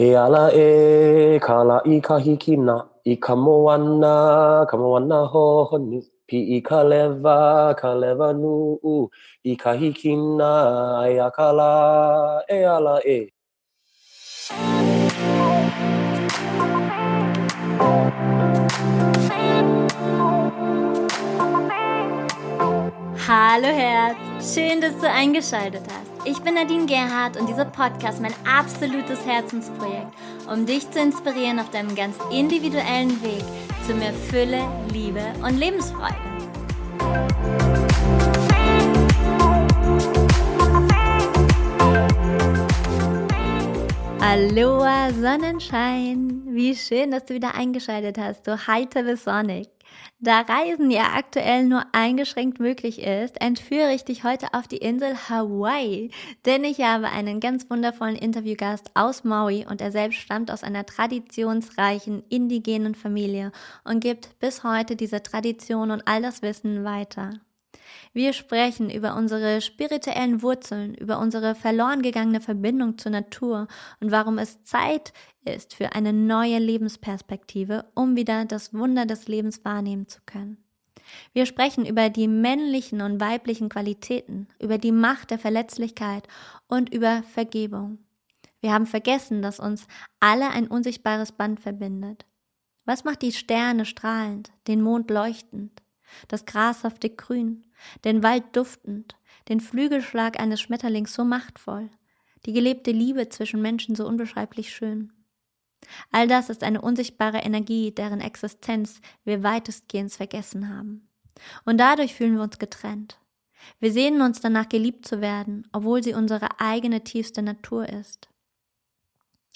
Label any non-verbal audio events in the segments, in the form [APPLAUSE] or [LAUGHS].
E ala e kala i kahikina i ka moana, ka moana honu. Pi i ka lewa, ka lewa nuu, i ka hikina, ai a kala, e ala e. Hallo Herz, schön, dass du eingeschaltet hast. Ich bin Nadine Gerhardt und dieser Podcast ist mein absolutes Herzensprojekt, um dich zu inspirieren auf deinem ganz individuellen Weg zu mehr Fülle, Liebe und Lebensfreude. Aloha Sonnenschein, wie schön, dass du wieder eingeschaltet hast, du heitere Sonic. Da Reisen ja aktuell nur eingeschränkt möglich ist, entführe ich dich heute auf die Insel Hawaii, denn ich habe einen ganz wundervollen Interviewgast aus Maui und er selbst stammt aus einer traditionsreichen indigenen Familie und gibt bis heute diese Tradition und all das Wissen weiter. Wir sprechen über unsere spirituellen Wurzeln, über unsere verloren gegangene Verbindung zur Natur und warum es Zeit ist für eine neue Lebensperspektive, um wieder das Wunder des Lebens wahrnehmen zu können. Wir sprechen über die männlichen und weiblichen Qualitäten, über die Macht der Verletzlichkeit und über Vergebung. Wir haben vergessen, dass uns alle ein unsichtbares Band verbindet. Was macht die Sterne strahlend, den Mond leuchtend, das grashafte Grün, den Wald duftend, den Flügelschlag eines Schmetterlings so machtvoll, die gelebte Liebe zwischen Menschen so unbeschreiblich schön? All das ist eine unsichtbare Energie, deren Existenz wir weitestgehend vergessen haben. Und dadurch fühlen wir uns getrennt. Wir sehnen uns danach geliebt zu werden, obwohl sie unsere eigene tiefste Natur ist.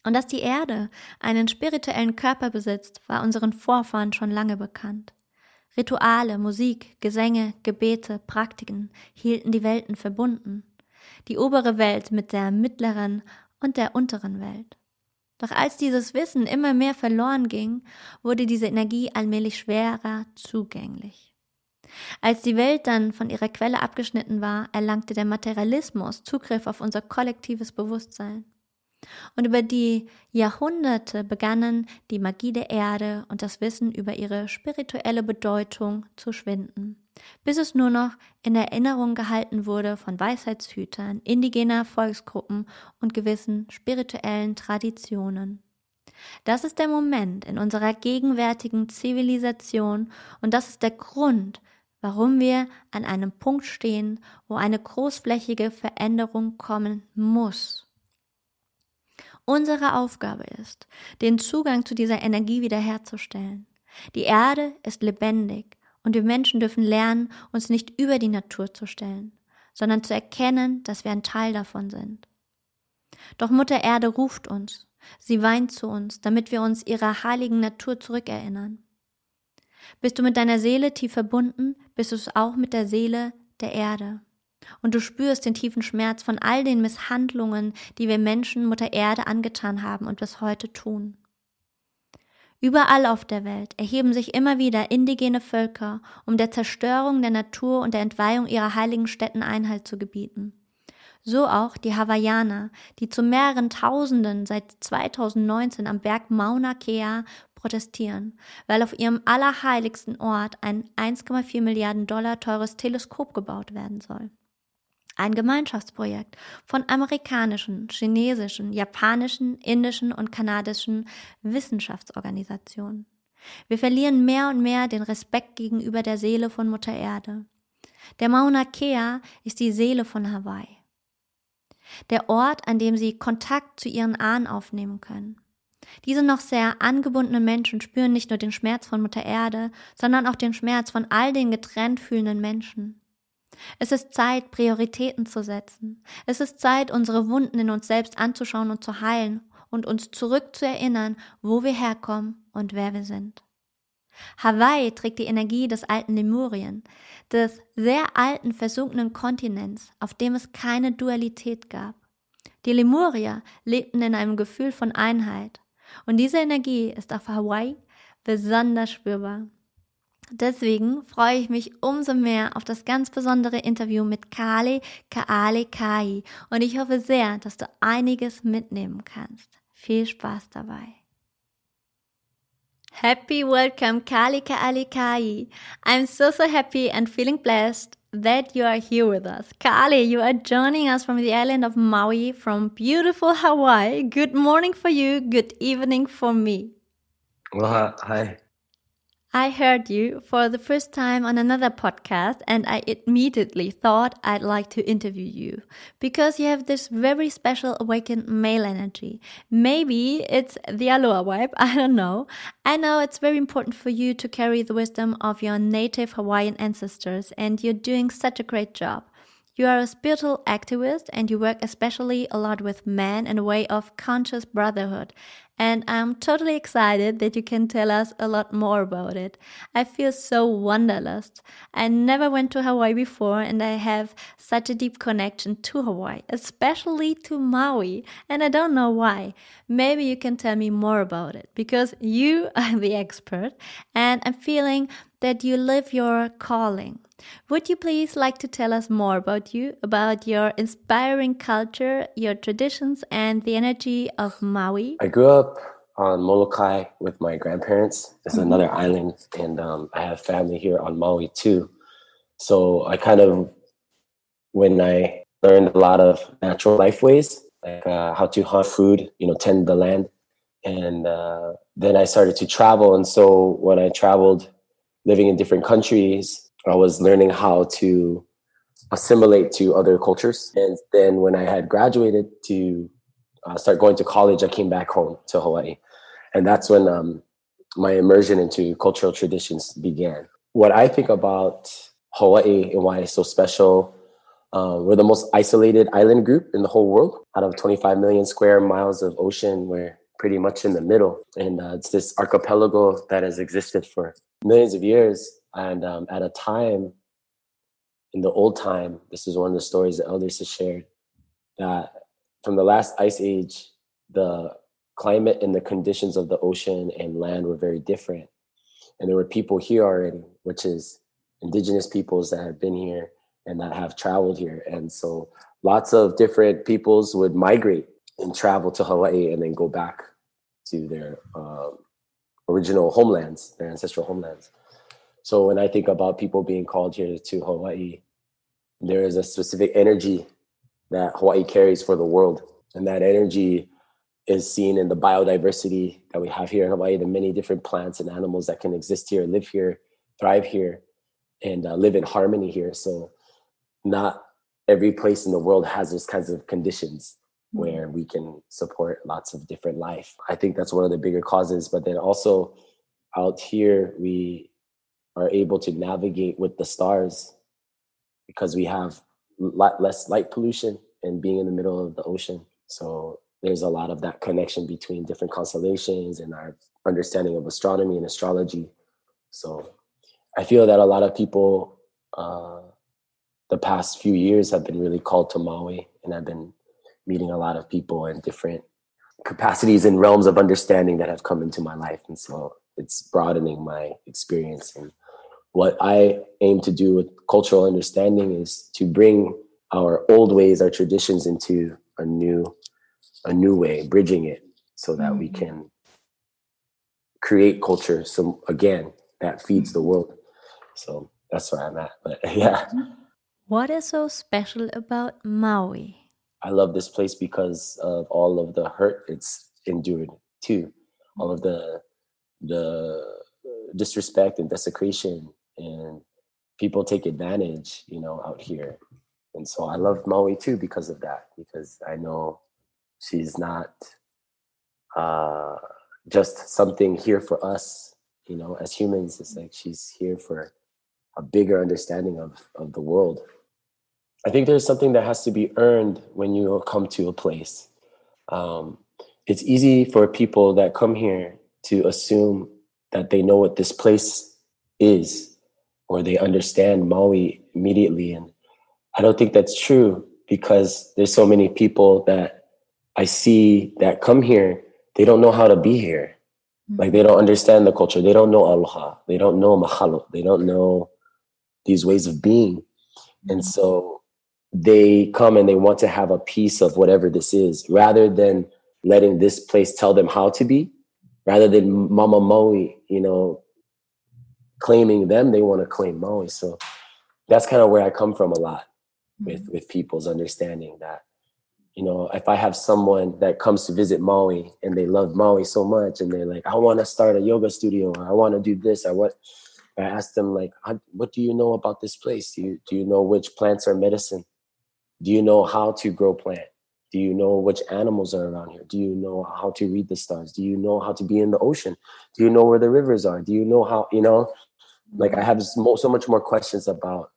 Und dass die Erde einen spirituellen Körper besitzt, war unseren Vorfahren schon lange bekannt. Rituale, Musik, Gesänge, Gebete, Praktiken hielten die Welten verbunden. Die obere Welt mit der mittleren und der unteren Welt. Doch als dieses Wissen immer mehr verloren ging, wurde diese Energie allmählich schwerer zugänglich. Als die Welt dann von ihrer Quelle abgeschnitten war, erlangte der Materialismus Zugriff auf unser kollektives Bewusstsein. Und über die Jahrhunderte begannen die Magie der Erde und das Wissen über ihre spirituelle Bedeutung zu schwinden bis es nur noch in Erinnerung gehalten wurde von Weisheitshütern, indigener Volksgruppen und gewissen spirituellen Traditionen. Das ist der Moment in unserer gegenwärtigen Zivilisation und das ist der Grund, warum wir an einem Punkt stehen, wo eine großflächige Veränderung kommen muss. Unsere Aufgabe ist, den Zugang zu dieser Energie wiederherzustellen. Die Erde ist lebendig und wir Menschen dürfen lernen, uns nicht über die Natur zu stellen, sondern zu erkennen, dass wir ein Teil davon sind. Doch Mutter Erde ruft uns, sie weint zu uns, damit wir uns ihrer heiligen Natur zurückerinnern. Bist du mit deiner Seele tief verbunden, bist du es auch mit der Seele der Erde. Und du spürst den tiefen Schmerz von all den Misshandlungen, die wir Menschen Mutter Erde angetan haben und bis heute tun. Überall auf der Welt erheben sich immer wieder indigene Völker, um der Zerstörung der Natur und der Entweihung ihrer heiligen Städten Einhalt zu gebieten. So auch die Hawaiianer, die zu mehreren Tausenden seit 2019 am Berg Mauna Kea protestieren, weil auf ihrem allerheiligsten Ort ein 1,4 Milliarden Dollar teures Teleskop gebaut werden soll. Ein Gemeinschaftsprojekt von amerikanischen, chinesischen, japanischen, indischen und kanadischen Wissenschaftsorganisationen. Wir verlieren mehr und mehr den Respekt gegenüber der Seele von Mutter Erde. Der Mauna Kea ist die Seele von Hawaii. Der Ort, an dem sie Kontakt zu ihren Ahnen aufnehmen können. Diese noch sehr angebundenen Menschen spüren nicht nur den Schmerz von Mutter Erde, sondern auch den Schmerz von all den getrennt fühlenden Menschen. Es ist Zeit, Prioritäten zu setzen. Es ist Zeit, unsere Wunden in uns selbst anzuschauen und zu heilen und uns zurück zu erinnern, wo wir herkommen und wer wir sind. Hawaii trägt die Energie des alten Lemurien, des sehr alten versunkenen Kontinents, auf dem es keine Dualität gab. Die Lemurier lebten in einem Gefühl von Einheit, und diese Energie ist auf Hawaii besonders spürbar. Deswegen freue ich mich umso mehr auf das ganz besondere Interview mit Kale Kaale Kai und ich hoffe sehr, dass du einiges mitnehmen kannst. Viel Spaß dabei. Happy welcome, Kalika Alikai. I'm so, so happy and feeling blessed that you are here with us. Kali, you are joining us from the island of Maui from beautiful Hawaii. Good morning for you, good evening for me. Well, hi. I heard you for the first time on another podcast and I immediately thought I'd like to interview you because you have this very special awakened male energy. Maybe it's the Aloha vibe, [LAUGHS] I don't know. I know it's very important for you to carry the wisdom of your native Hawaiian ancestors and you're doing such a great job. You are a spiritual activist and you work especially a lot with men in a way of conscious brotherhood. And I'm totally excited that you can tell us a lot more about it. I feel so wanderlust. I never went to Hawaii before and I have such a deep connection to Hawaii, especially to Maui. And I don't know why. Maybe you can tell me more about it because you [LAUGHS] are the expert and I'm feeling that you live your calling. Would you please like to tell us more about you, about your inspiring culture, your traditions, and the energy of Maui? I grew up on Molokai with my grandparents. It's mm-hmm. another island, and um, I have family here on Maui too. So I kind of, when I learned a lot of natural life ways, like uh, how to hunt food, you know, tend the land, and uh, then I started to travel. And so when I traveled, living in different countries, I was learning how to assimilate to other cultures. And then when I had graduated to uh, start going to college, I came back home to Hawaii. And that's when um, my immersion into cultural traditions began. What I think about Hawaii and why it's so special, uh, we're the most isolated island group in the whole world. Out of 25 million square miles of ocean, we're pretty much in the middle. And uh, it's this archipelago that has existed for millions of years and um, at a time in the old time, this is one of the stories the elders have shared that from the last ice age, the climate and the conditions of the ocean and land were very different. And there were people here already, which is indigenous peoples that have been here and that have traveled here. And so lots of different peoples would migrate and travel to Hawaii and then go back to their um, original homelands, their ancestral homelands. So when I think about people being called here to Hawaii, there is a specific energy that Hawaii carries for the world. And that energy is seen in the biodiversity that we have here in Hawaii, the many different plants and animals that can exist here, live here, thrive here, and uh, live in harmony here. So, not every place in the world has those kinds of conditions. Where we can support lots of different life. I think that's one of the bigger causes. But then also out here, we are able to navigate with the stars because we have lot less light pollution and being in the middle of the ocean. So there's a lot of that connection between different constellations and our understanding of astronomy and astrology. So I feel that a lot of people uh, the past few years have been really called to Maui, and I've been meeting a lot of people in different capacities and realms of understanding that have come into my life, and so it's broadening my experience and what I aim to do with cultural understanding is to bring our old ways, our traditions into a new, a new way, bridging it so that mm-hmm. we can create culture. So again, that feeds the world. So that's where I'm at. But [LAUGHS] yeah. What is so special about Maui? I love this place because of all of the hurt it's endured too. All of the the disrespect and desecration and people take advantage, you know, out here. And so I love Maui too because of that, because I know she's not uh, just something here for us, you know, as humans. It's like she's here for a bigger understanding of, of the world. I think there's something that has to be earned when you come to a place. Um, it's easy for people that come here to assume that they know what this place is or they understand Maui immediately. And I don't think that's true because there's so many people that I see that come here, they don't know how to be here. Mm-hmm. Like they don't understand the culture. They don't know aloha. They don't know mahalo. They don't know these ways of being. Mm-hmm. And so they come and they want to have a piece of whatever this is rather than letting this place tell them how to be rather than Mama Maui, you know, claiming them, they want to claim Maui. So that's kind of where I come from a lot mm-hmm. with with people's understanding that you know if I have someone that comes to visit Maui and they love Maui so much and they're like I want to start a yoga studio or I want to do this or what I ask them like what do you know about this place? Do you do you know which plants are medicine do you know how to grow plant do you know which animals are around here do you know how to read the stars do you know how to be in the ocean do you know where the rivers are do you know how you know like I have so much more questions about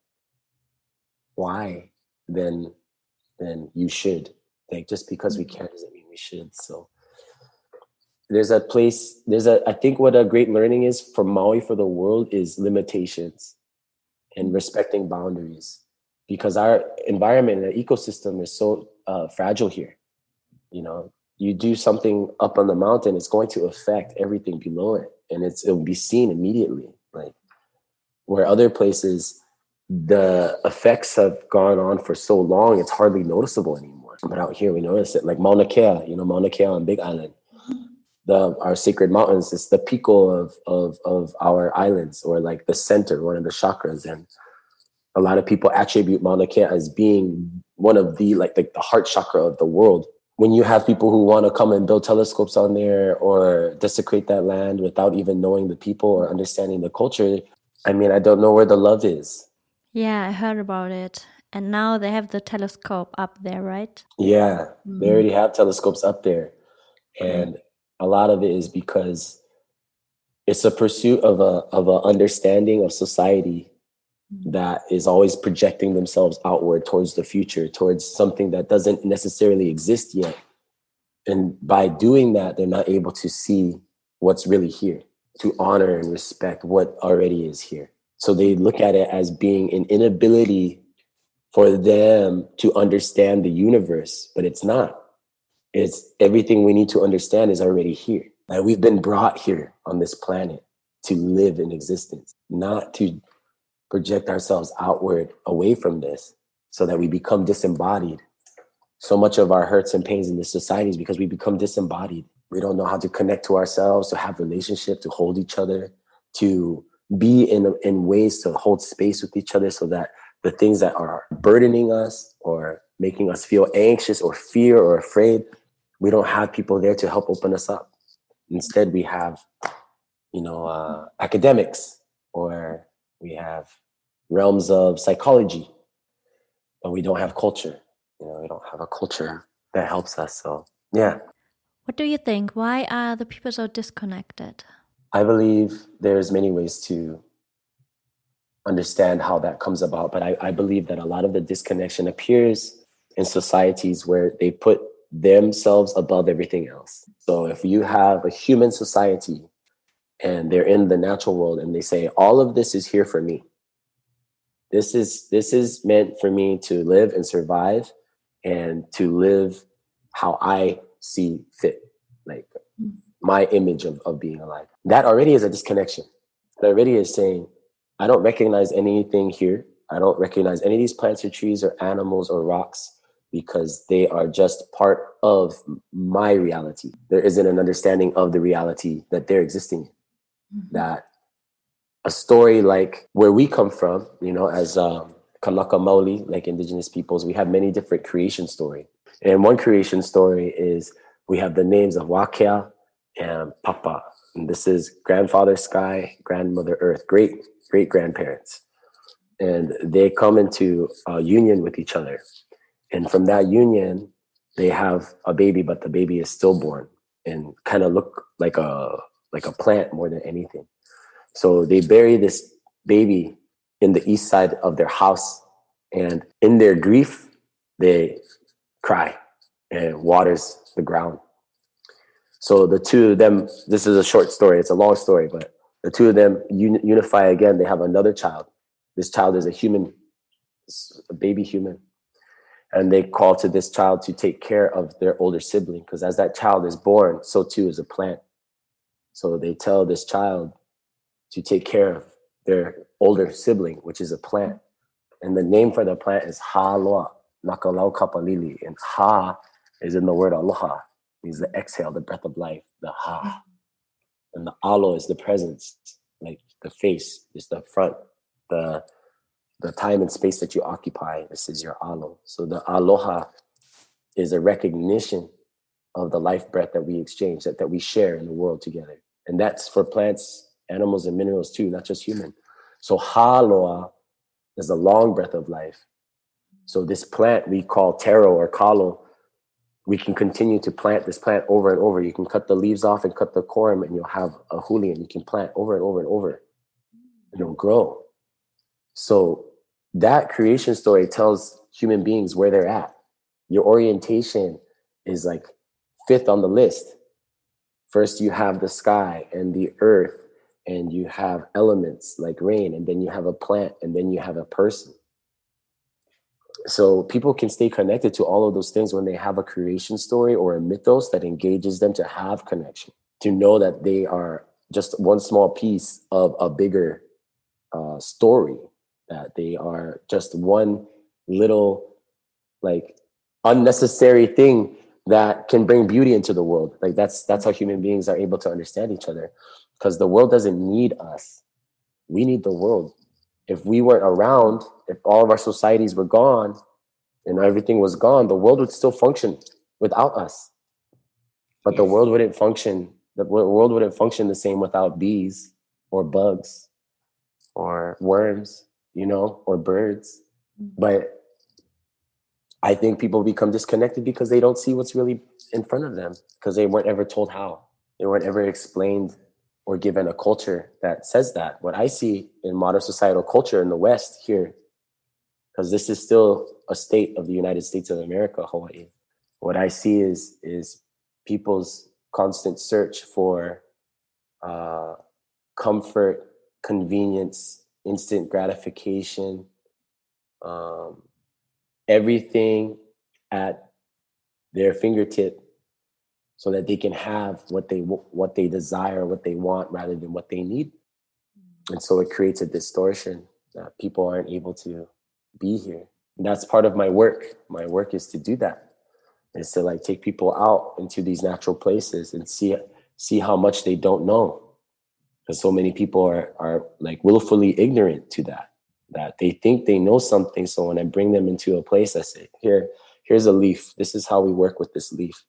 why than than you should. Like just because we mm-hmm. can doesn't mean we should. So there's a place, there's a I think what a great learning is for Maui for the world is limitations and respecting boundaries. Because our environment and ecosystem is so uh, fragile here. You know, you do something up on the mountain, it's going to affect everything below it. And it's it'll be seen immediately. Like where other places the effects have gone on for so long, it's hardly noticeable anymore. But out here, we notice it. Like Mauna Kea, you know, Mauna Kea on Big Island, the our sacred mountains. It's the piko of of of our islands, or like the center, one of the chakras. And a lot of people attribute Mauna Kea as being one of the like the, the heart chakra of the world. When you have people who want to come and build telescopes on there or desecrate that land without even knowing the people or understanding the culture, I mean, I don't know where the love is yeah, I heard about it. And now they have the telescope up there, right? Yeah, mm-hmm. they already have telescopes up there. And a lot of it is because it's a pursuit of a of an understanding of society. Mm. that is always projecting themselves outward towards the future, towards something that doesn't necessarily exist yet. And by doing that, they're not able to see what's really here, to honor and respect what already is here. So they look at it as being an inability for them to understand the universe, but it's not. It's everything we need to understand is already here. Like we've been brought here on this planet to live in existence, not to project ourselves outward away from this so that we become disembodied. So much of our hurts and pains in this society is because we become disembodied. We don't know how to connect to ourselves, to have relationship, to hold each other, to be in in ways to hold space with each other so that the things that are burdening us or making us feel anxious or fear or afraid we don't have people there to help open us up instead we have you know uh, academics or we have realms of psychology but we don't have culture. You know we don't have a culture that helps us so yeah. What do you think? Why are the people so disconnected? I believe there's many ways to understand how that comes about, but I, I believe that a lot of the disconnection appears in societies where they put themselves above everything else. So if you have a human society and they're in the natural world and they say all of this is here for me. This is this is meant for me to live and survive and to live how I see fit. Like my image of, of being alive. That already is a disconnection. That already is saying, I don't recognize anything here. I don't recognize any of these plants or trees or animals or rocks because they are just part of my reality. There isn't an understanding of the reality that they're existing mm-hmm. That a story like where we come from, you know, as um, Maoli, like indigenous peoples, we have many different creation story. And one creation story is we have the names of Wakea, and Papa. And this is grandfather sky, grandmother earth, great great grandparents. And they come into a union with each other. And from that union, they have a baby, but the baby is stillborn and kind of look like a like a plant more than anything. So they bury this baby in the east side of their house, and in their grief, they cry and waters the ground. So the two of them, this is a short story, it's a long story, but the two of them un- unify again. They have another child. This child is a human, a baby human. And they call to this child to take care of their older sibling because as that child is born, so too is a plant. So they tell this child to take care of their older sibling, which is a plant. And the name for the plant is Haloa, Nakalau Kapalili. And Ha is in the word aloha, means the exhale, the breath of life, the ha. And the alo is the presence, like the face is the front, the the time and space that you occupy. This is your alo. So the aloha is a recognition of the life breath that we exchange, that, that we share in the world together. And that's for plants, animals, and minerals too, not just human. So haloa is the long breath of life. So this plant we call taro or kalo, we can continue to plant this plant over and over. You can cut the leaves off and cut the corm, and you'll have a huli, and you can plant over and over and over. It'll grow. So that creation story tells human beings where they're at. Your orientation is like fifth on the list. First, you have the sky and the earth, and you have elements like rain, and then you have a plant, and then you have a person. So people can stay connected to all of those things when they have a creation story or a mythos that engages them to have connection, to know that they are just one small piece of a bigger uh, story, that they are just one little like unnecessary thing that can bring beauty into the world. Like that's that's how human beings are able to understand each other, because the world doesn't need us. We need the world. If we weren't around, if all of our societies were gone, and everything was gone, the world would still function without us. But yes. the world wouldn't function. The world wouldn't function the same without bees or bugs or worms, you know, or birds. Mm-hmm. But I think people become disconnected because they don't see what's really in front of them because they weren't ever told how. They weren't ever explained or given a culture that says that. What I see in modern societal culture in the West here, because this is still a state of the United States of America, Hawaii. What I see is is people's constant search for uh, comfort, convenience, instant gratification, um, everything at their fingertip so that they can have what they what they desire what they want rather than what they need. And so it creates a distortion that people aren't able to be here. And that's part of my work. My work is to do that is to like take people out into these natural places and see see how much they don't know. Because so many people are are like willfully ignorant to that that they think they know something. So when I bring them into a place, I say, here, here's a leaf. This is how we work with this leaf.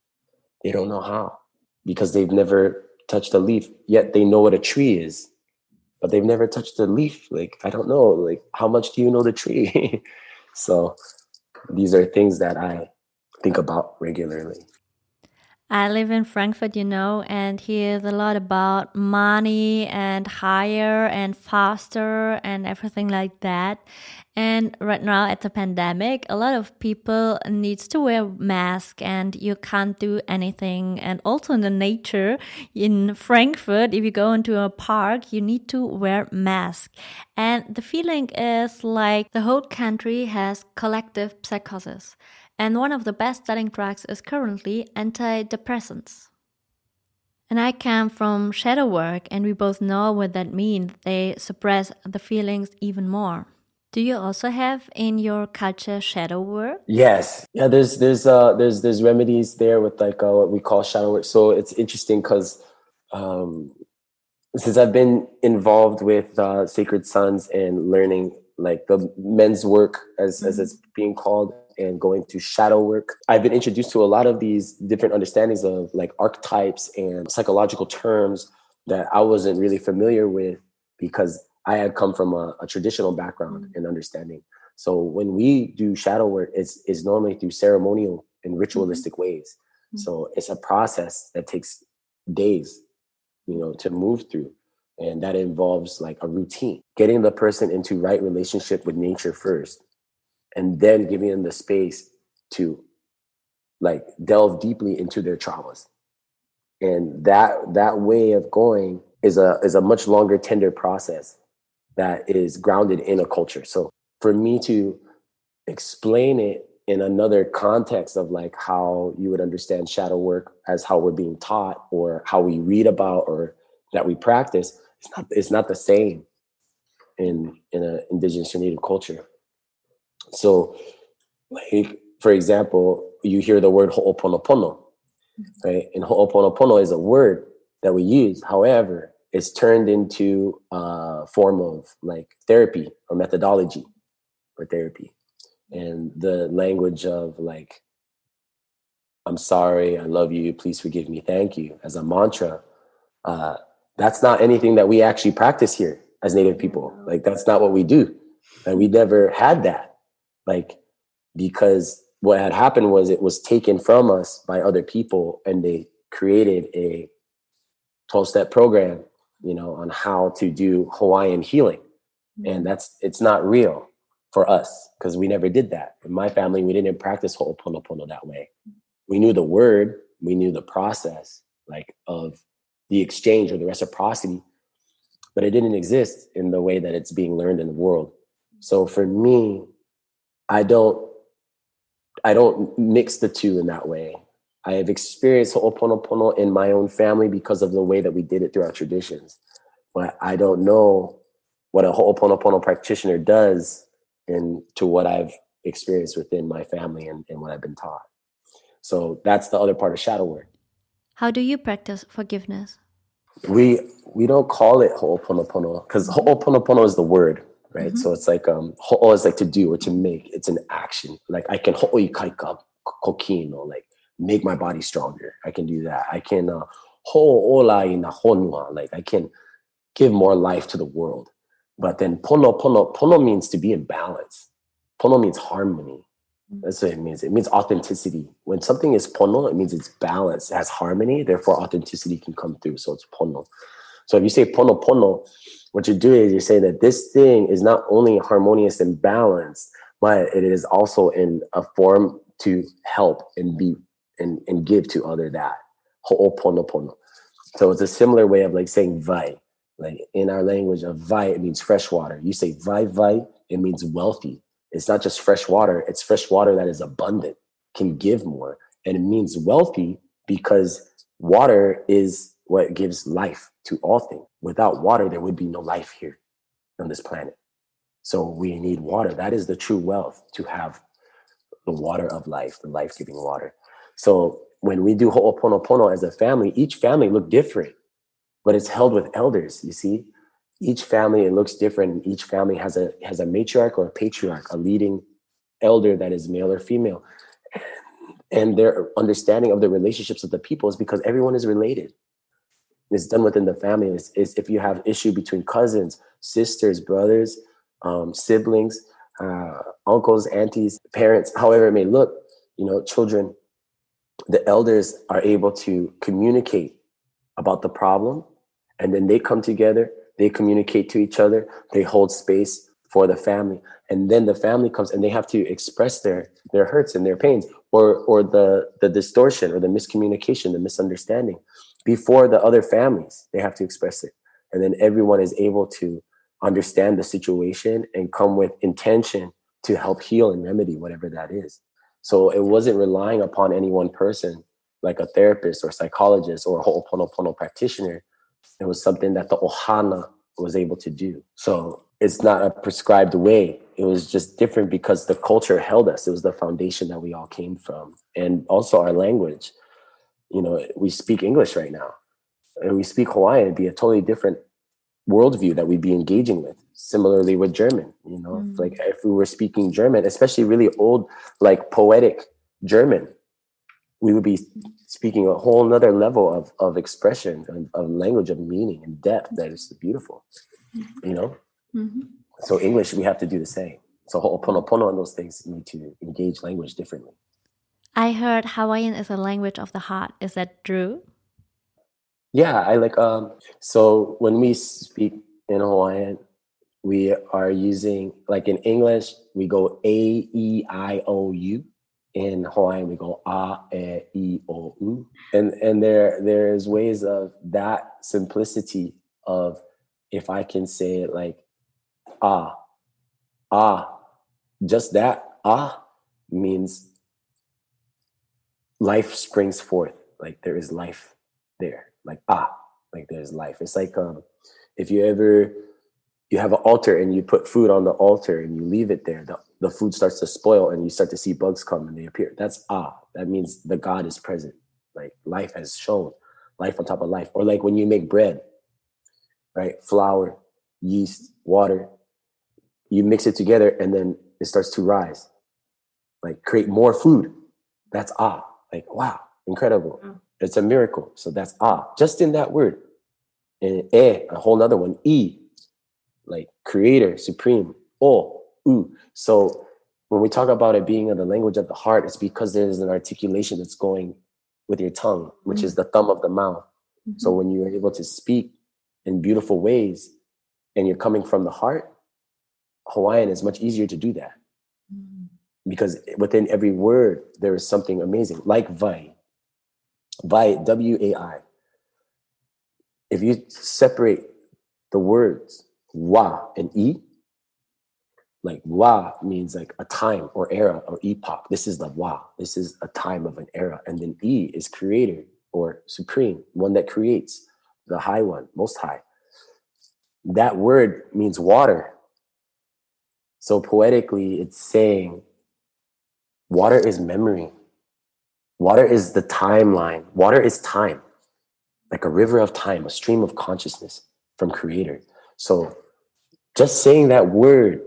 They don't know how because they've never touched a leaf, yet they know what a tree is, but they've never touched a leaf. Like, I don't know, like, how much do you know the tree? [LAUGHS] so these are things that I think about regularly. I live in Frankfurt, you know, and here's a lot about money and higher and faster and everything like that. And right now at the pandemic, a lot of people needs to wear mask and you can't do anything. And also in the nature in Frankfurt, if you go into a park, you need to wear mask. And the feeling is like the whole country has collective psychosis and one of the best selling drugs is currently antidepressants. And I come from shadow work, and we both know what that means. They suppress the feelings even more. Do you also have in your culture shadow work? Yes, yeah. There's there's uh there's there's remedies there with like uh, what we call shadow work. So it's interesting because um, since I've been involved with uh, Sacred Sons and learning like the men's work as mm-hmm. as it's being called, and going to shadow work. I've been introduced to a lot of these different understandings of like archetypes and psychological terms that I wasn't really familiar with because I had come from a, a traditional background mm-hmm. and understanding. So when we do shadow work, it's, it's normally through ceremonial and ritualistic mm-hmm. ways. Mm-hmm. So it's a process that takes days, you know, to move through. And that involves like a routine, getting the person into right relationship with nature first, and then giving them the space to like delve deeply into their traumas. And that that way of going is a is a much longer tender process that is grounded in a culture. So for me to explain it in another context of like how you would understand shadow work as how we're being taught or how we read about or that we practice it's not it's not the same in in an indigenous or native culture so, like for example, you hear the word ho'oponopono. right? And ho'oponopono is a word that we use. However, it's turned into a form of like therapy or methodology for therapy. And the language of like, I'm sorry, I love you, please forgive me, thank you, as a mantra, uh, that's not anything that we actually practice here as Native people. Like, that's not what we do. And we never had that. Like, because what had happened was it was taken from us by other people and they created a 12 step program, you know, on how to do Hawaiian healing. Mm-hmm. And that's, it's not real for us because we never did that. In my family, we didn't practice Ho'oponopono that way. We knew the word, we knew the process, like of the exchange or the reciprocity, but it didn't exist in the way that it's being learned in the world. So for me, I don't I don't mix the two in that way. I have experienced Ho'oponopono in my own family because of the way that we did it through our traditions. But I don't know what a Ho'oponopono practitioner does and into what I've experienced within my family and, and what I've been taught. So that's the other part of shadow work. How do you practice forgiveness? We we don't call it Ho'oponopono because Ho'oponopono is the word, right? Mm-hmm. So it's like um Ho'o is like to do or to make. It's an action. Like I can Ho'oikaika kokino, like make my body stronger. I can do that. I can uh, Ho'ola ina honua, like I can give more life to the world. But then pono pono pono means to be in balance. Pono means harmony. That's what it means. It means authenticity. When something is pono, it means it's balanced, it has harmony, therefore authenticity can come through. So it's pono. So if you say pono pono, what you're doing is you're saying that this thing is not only harmonious and balanced, but it is also in a form to help and be and, and give to other that. Ho'opono oh, pono. So it's a similar way of like saying wai. Like in our language of wai, it means fresh water. You say wai wai, it means wealthy it's not just fresh water, it's fresh water that is abundant, can give more. And it means wealthy because water is what gives life to all things. Without water, there would be no life here on this planet. So we need water. That is the true wealth to have the water of life, the life giving water. So when we do Ho'oponopono as a family, each family look different, but it's held with elders, you see? each family it looks different each family has a has a matriarch or a patriarch a leading elder that is male or female and their understanding of the relationships of the people is because everyone is related it's done within the family it's if you have issue between cousins sisters brothers um, siblings uh, uncles aunties parents however it may look you know children the elders are able to communicate about the problem. And then they come together they communicate to each other they hold space for the family. And then the family comes and they have to express their their hurts and their pains or or the the distortion or the miscommunication the misunderstanding before the other families they have to express it and then everyone is able to understand the situation and come with intention to help heal and remedy whatever that is so it wasn't relying upon any one person like a therapist or psychologist or a ho'oponopono practitioner it was something that the Ohana was able to do. So it's not a prescribed way. It was just different because the culture held us. It was the foundation that we all came from. And also our language. You know, we speak English right now. And we speak Hawaiian, it'd be a totally different worldview that we'd be engaging with. Similarly with German, you know, mm. like if we were speaking German, especially really old, like poetic German, we would be speaking a whole nother level of, of expression and of language of meaning and depth that is beautiful you know mm-hmm. so english we have to do the same so ho'oponopono and those things need to engage language differently i heard hawaiian is a language of the heart. Is that true? Yeah i like um so when we speak in hawaiian we are using like in english we go a e i o u. In Hawaiian we go a e i o u, and and there there's ways of that simplicity of if I can say it like ah ah, just that ah means life springs forth. Like there is life there. Like ah, like there's life. It's like um if you ever you have an altar and you put food on the altar and you leave it there, the the food starts to spoil and you start to see bugs come and they appear. That's ah. That means the God is present. Like life has shown, life on top of life. Or like when you make bread, right? Flour, yeast, water, you mix it together and then it starts to rise. Like create more food. That's ah. Like wow, incredible. Mm. It's a miracle. So that's ah. Just in that word. And eh, a whole nother one, e, like creator, supreme, o, u. So when we talk about it being in the language of the heart, it's because there's an articulation that's going with your tongue, which mm-hmm. is the thumb of the mouth. Mm-hmm. So when you're able to speak in beautiful ways and you're coming from the heart, Hawaiian is much easier to do that. Because within every word, there is something amazing, like wai. Wai, W A I. If you separate the words wa and e, like wa means like a time or era or epoch. This is the wa. This is a time of an era. And then e is creator or supreme, one that creates, the high one, most high. That word means water. So poetically, it's saying water is memory. Water is the timeline. Water is time, like a river of time, a stream of consciousness from creator. So just saying that word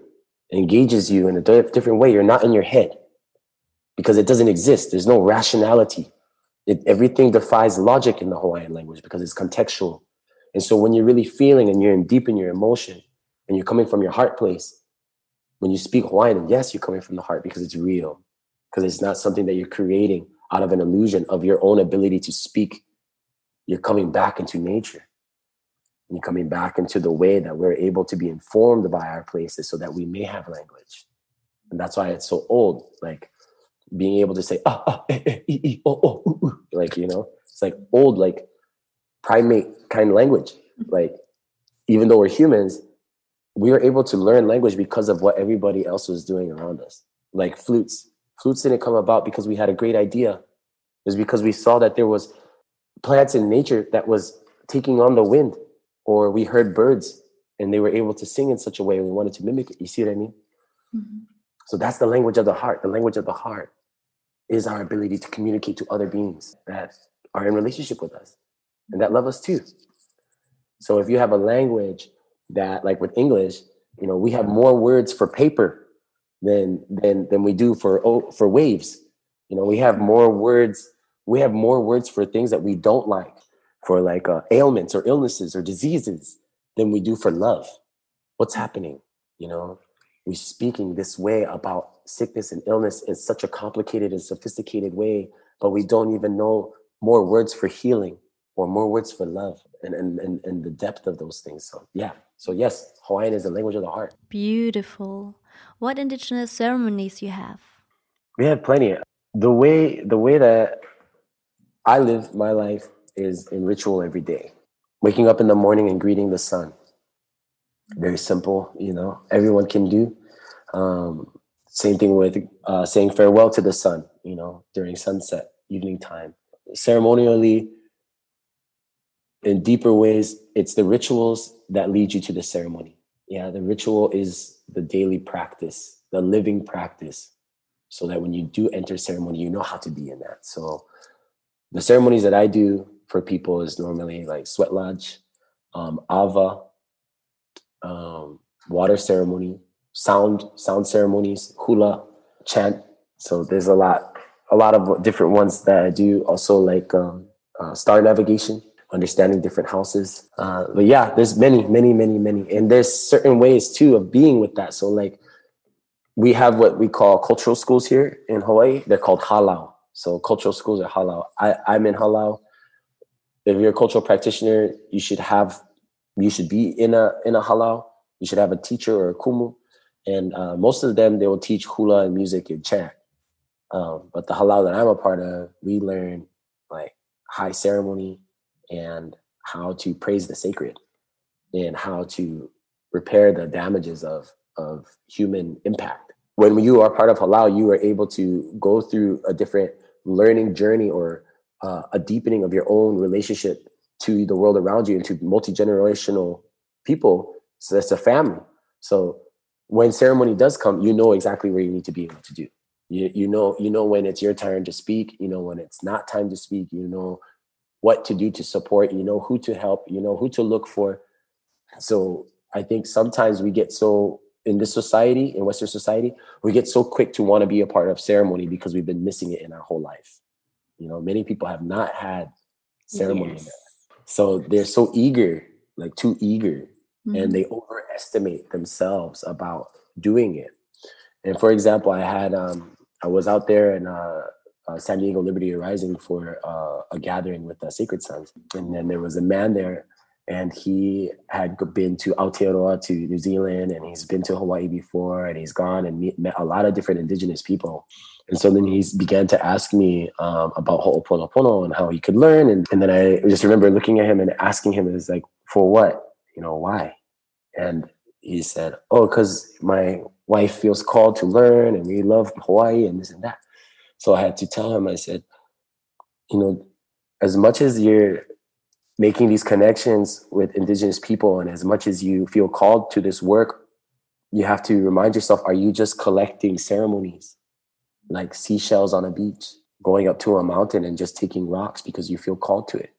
engages you in a different way. You're not in your head because it doesn't exist. There's no rationality. It, everything defies logic in the Hawaiian language because it's contextual. And so when you're really feeling and you're in deep in your emotion and you're coming from your heart place, when you speak Hawaiian, yes, you're coming from the heart because it's real, because it's not something that you're creating out of an illusion of your own ability to speak. You're coming back into nature and you're coming back into the way that we're able to be informed by our places so that we may have language. And that's why it's so old. Like being able to say, ah, ah, eh, eh, e, e, oh, oh, ooh, ooh. like, you know, it's like old, like primate kind of language. Like, even though we're humans, we were able to learn language because of what everybody else was doing around us. Like flutes. Flutes didn't come about because we had a great idea. It was because we saw that there was plants in nature that was taking on the wind or we heard birds and they were able to sing in such a way we wanted to mimic it. You see what I mean? Mm-hmm. So that's the language of the heart. The language of the heart is our ability to communicate to other beings that are in relationship with us and that love us too. So if you have a language that, like with English, you know, we have more words for paper than than than we do for oh, for waves. You know, we have more words. We have more words for things that we don't like for like uh, ailments or illnesses or diseases than we do for love. What's happening? You know, we're speaking this way about sickness and illness in such a complicated and sophisticated way, but we don't even know more words for healing or more words for love and, and, and, and the depth of those things. So, yeah. So, yes, Hawaiian is the language of the heart. Beautiful. What indigenous ceremonies you have? We have plenty. The way the way that I live my life is in ritual every day. Waking up in the morning and greeting the sun. Very simple, you know, everyone can do. Um, same thing with uh, saying farewell to the sun, you know, during sunset, evening time. Ceremonially, in deeper ways, it's the rituals that lead you to the ceremony. Yeah, the ritual is the daily practice, the living practice, so that when you do enter ceremony, you know how to be in that. So, the ceremonies that I do for people is normally like sweat lodge, um, ava, um, water ceremony, sound sound ceremonies, hula, chant. So there's a lot a lot of different ones that I do. Also like um, uh, star navigation, understanding different houses. Uh, but yeah, there's many, many, many, many, and there's certain ways too of being with that. So like we have what we call cultural schools here in Hawaii. They're called halau. So cultural schools are halau. I, I'm in halau if you're a cultural practitioner, you should have you should be in a in a halau. You should have a teacher or a kumu, and uh, most of them they will teach hula and music and chant. Um, but the halau that I'm a part of, we learn like high ceremony and how to praise the sacred and how to repair the damages of of human impact. When you are part of halau, you are able to go through a different learning journey or uh, a deepening of your own relationship to the world around you and to multi-generational people. So that's a family. So when ceremony does come you know exactly where you need to be able to do. You, you know you know when it's your turn to speak. You know when it's not time to speak. You know what to do to support, you know who to help, you know who to look for. So I think sometimes we get so in this society, in Western society, we get so quick to want to be a part of ceremony because we've been missing it in our whole life. You know, many people have not had ceremony. Yes. So they're so eager, like too eager, mm-hmm. and they overestimate themselves about doing it. And for example, I had um, I was out there and uh, uh, San Diego Liberty Rising for uh, a gathering with the Sacred Sons, and then there was a man there and he had been to Aotearoa to New Zealand and he's been to Hawaii before and he's gone and meet, met a lot of different indigenous people. And so then he began to ask me um, about Ho'oponopono and how he could learn. And, and then I just remember looking at him and asking him, "Is like, for what? You know, why? And he said, oh, because my wife feels called to learn and we love Hawaii and this and that. So I had to tell him, I said, you know, as much as you're making these connections with indigenous people and as much as you feel called to this work you have to remind yourself are you just collecting ceremonies like seashells on a beach going up to a mountain and just taking rocks because you feel called to it?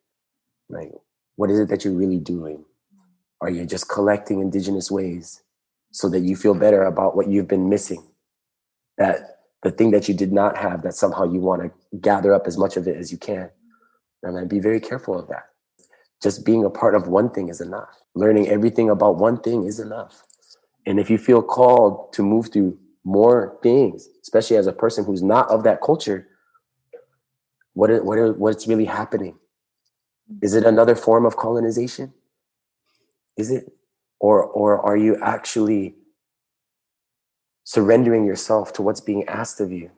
Like what is it that you're really doing? Are you just collecting indigenous ways so that you feel better about what you've been missing? That the thing that you did not have that somehow you want to gather up as much of it as you can and then be very careful of that just being a part of one thing is enough. Learning everything about one thing is enough. And if you feel called to move through more things, especially as a person who's not of that culture, what is, what what's really happening? Is it another form of colonization? Is it? Or, or are you actually surrendering yourself to what's being asked of you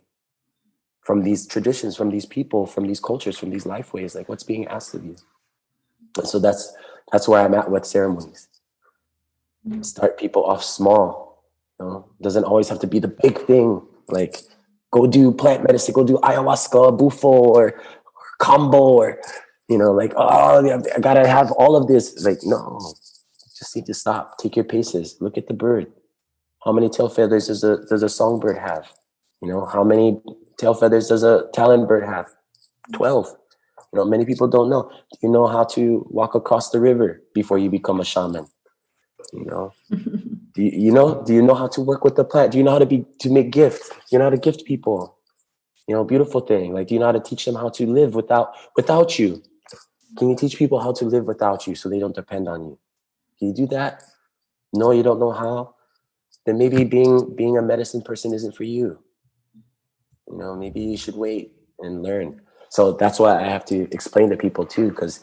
from these traditions, from these people, from these cultures, from these life ways? Like what's being asked of you. And so that's that's where I'm at with ceremonies. Mm. Start people off small. You know, doesn't always have to be the big thing. Like go do plant medicine, go do ayahuasca, bufo, or, or kambo, or you know, like oh, I gotta have all of this. Like no, just need to stop. Take your paces. Look at the bird. How many tail feathers does a does a songbird have? You know, how many tail feathers does a talon bird have? Twelve. You know, many people don't know. Do you know how to walk across the river before you become a shaman? You know, [LAUGHS] do you, you know? Do you know how to work with the plant? Do you know how to be to make gifts? Do you know how to gift people? You know, beautiful thing. Like, do you know how to teach them how to live without without you? Can you teach people how to live without you so they don't depend on you? Can you do that? No, you don't know how. Then maybe being being a medicine person isn't for you. You know, maybe you should wait and learn. So that's why I have to explain to people too, because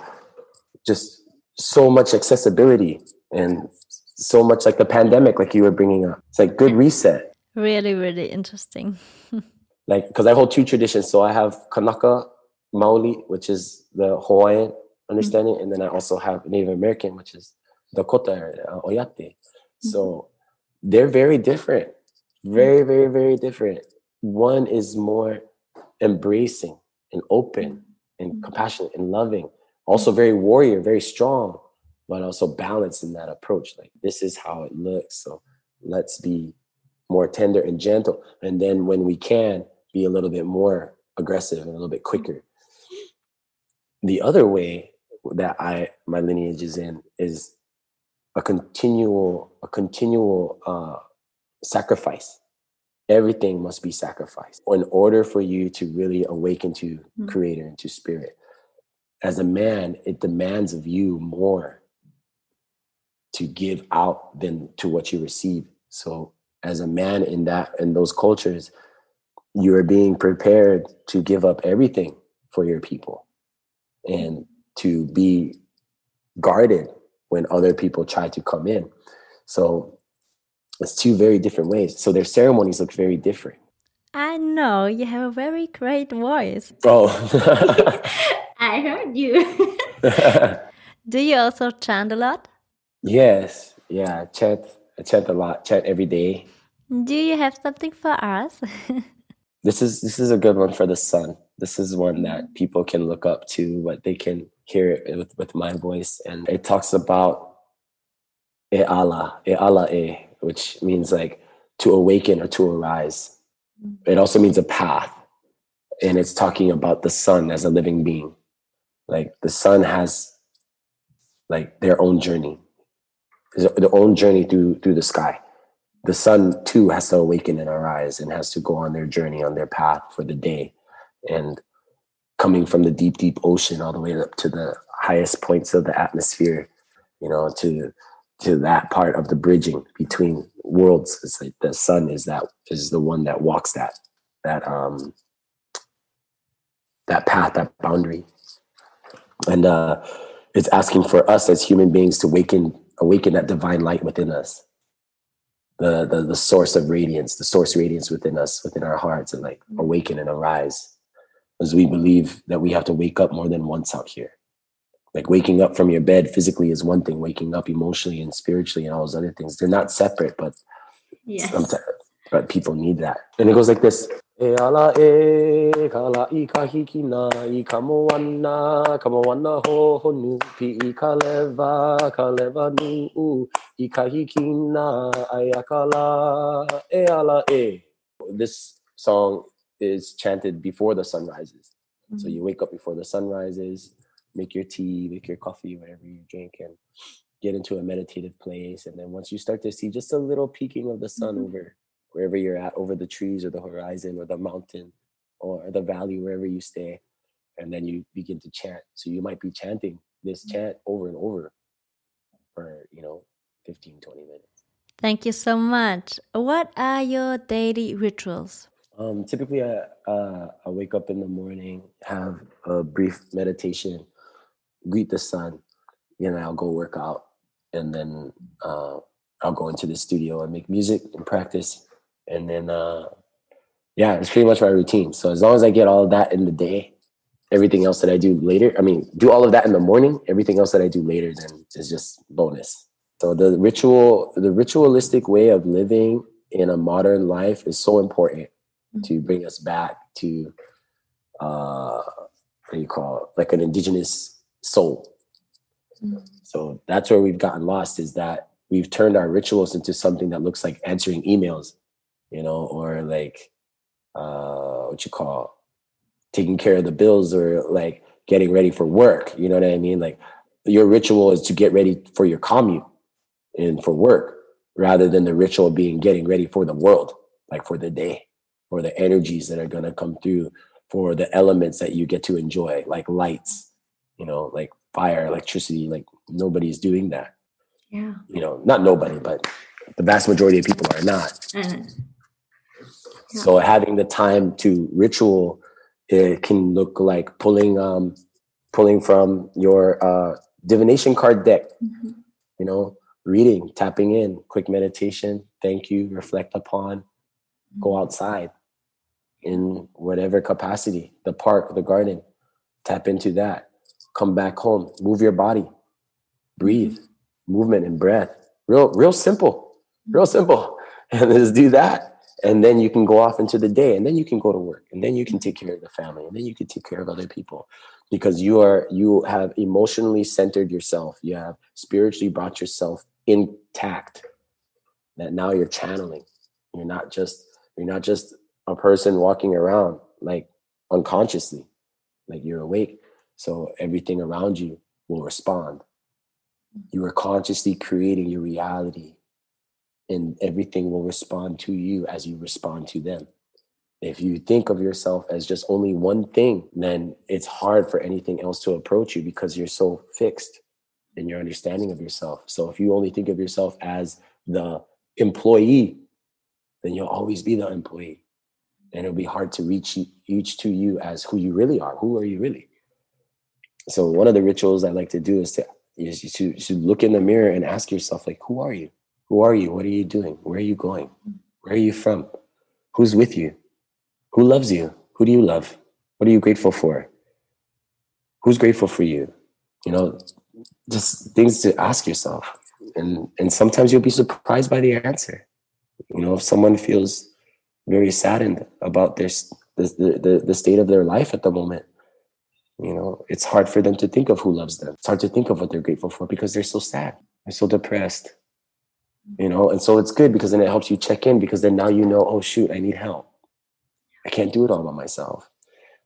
just so much accessibility and so much like the pandemic, like you were bringing up. It's like good reset. Really, really interesting. [LAUGHS] like, because I hold two traditions. So I have Kanaka Maoli, which is the Hawaiian understanding, mm-hmm. and then I also have Native American, which is Dakota uh, Oyate. Mm-hmm. So they're very different, very, very, very different. One is more embracing and open and mm-hmm. compassionate and loving. Also very warrior, very strong, but also balanced in that approach. Like this is how it looks. So let's be more tender and gentle. And then when we can, be a little bit more aggressive and a little bit quicker. The other way that I my lineage is in is a continual a continual uh, sacrifice. Everything must be sacrificed in order for you to really awaken to mm-hmm. creator and to spirit. As a man it demands of you more to give out than to what you receive. So as a man in that in those cultures you are being prepared to give up everything for your people and to be guarded when other people try to come in so it's two very different ways. So their ceremonies look very different. I know you have a very great voice. Oh, [LAUGHS] [LAUGHS] I heard you. [LAUGHS] Do you also chant a lot? Yes, yeah, I chant. I chant a lot. Chant every day. Do you have something for us? this is this is a good one for the sun. This is one that people can look up to, what they can hear with with my voice, and it talks about e ala, e ala e, which means like to awaken or to arise. Mm-hmm. It also means a path. And it's talking about the sun as a living being. like the sun has like their own journey their own journey through through the sky the sun too has to awaken our eyes and has to go on their journey on their path for the day and coming from the deep deep ocean all the way up to the highest points of the atmosphere you know to to that part of the bridging between worlds. It's like the sun is that is the one that walks that that um that path that boundary. And uh it's asking for us as human beings to awaken awaken that divine light within us. The, the the source of radiance the source radiance within us within our hearts and like awaken and arise as we believe that we have to wake up more than once out here. Like waking up from your bed physically is one thing waking up emotionally and spiritually and all those other things. They're not separate but Yes. sometimes but people need that. And it goes like this. E ala e kala i ka hiki na i ka moana ka moana ho honu pi i ka leva ka leva nu u i ka hiki na ai akala. E ala e. This song is chanted before the sun rises so you wake up before the sun rises make your tea make your coffee whatever you drink and get into a meditative place and then once you start to see just a little peeking of the sun Mhm. over wherever you're at over the trees or the horizon or the mountain or the valley wherever you stay and then you begin to chant so you might be chanting this Mhm. chant over and over for you know 15 20 minutes Thank you so much. What are your daily rituals? Um typically i uh i wake up in the morning have a brief meditation greet the sun and i'll go work out. And then uh i'll go into the studio and make music and practice. And then uh yeah it's pretty much my routine. So as long as i get all of that in the day everything else that i do later i mean do all of that in the morning everything else that i do later then is just bonus. So the ritual the ritualistic way of living in a modern life is so important to bring us back to uh what do you call it like an indigenous soul Mm. so that's where we've gotten lost is that we've turned our rituals into something that looks like answering emails, you know, or like uh what you call taking care of the bills or like getting ready for work. You know what I mean? Like your ritual is to get ready for your commute and for work rather than the ritual being getting ready for the world, like for the day, for the energies that are gonna come through, for the elements that you get to enjoy, like lights, you know, like fire, electricity, like nobody's doing that. Yeah. You know, not nobody, but the vast majority of people are not. Uh, Yeah. So having the time to ritual, it can look like pulling um pulling from your uh divination card deck, mhm. you know, reading, tapping in, quick meditation, thank you, reflect upon, go outside in whatever capacity, the park, the garden, tap into that, come back home, move your body, breathe, movement and breath. Real, real simple, real simple. [LAUGHS] And just do that. And then you can go off into the day and then you can go to work and then you can take care of the family and then you can take care of other people because you are you have emotionally centered yourself you have spiritually brought yourself intact that now you're channeling you're not just you're not just a person walking around like unconsciously like you're awake so everything around you will respond mm-hmm. you are consciously creating your reality and everything will respond to you as you respond to them if you think of yourself as just only one thing, then it's hard for anything else to approach you because you're so fixed in your understanding of yourself. So if you only think of yourself as the employee, then you'll always be the employee. And it'll be hard to reach you, reach to you as who you really are. Who are you really? So one of the rituals I like to do is to is to, to look in the mirror and ask yourself, like, who are you? Who are you? What are you doing? Where are you going? Where are you from? Who's with you? Who loves you? Who do you love? What are you grateful for? Who's grateful for you? You know, just things to ask yourself. And and sometimes you'll be surprised by the answer. You know, if someone feels very saddened about their the, the, the state of their life at the moment, you know, it's hard for them to think of who loves them. It's hard to think of what they're grateful for because they're so sad. They're so depressed. You know, and so it's good because then it helps you check in because then now you know, oh shoot, I need help. I can't do it all by myself.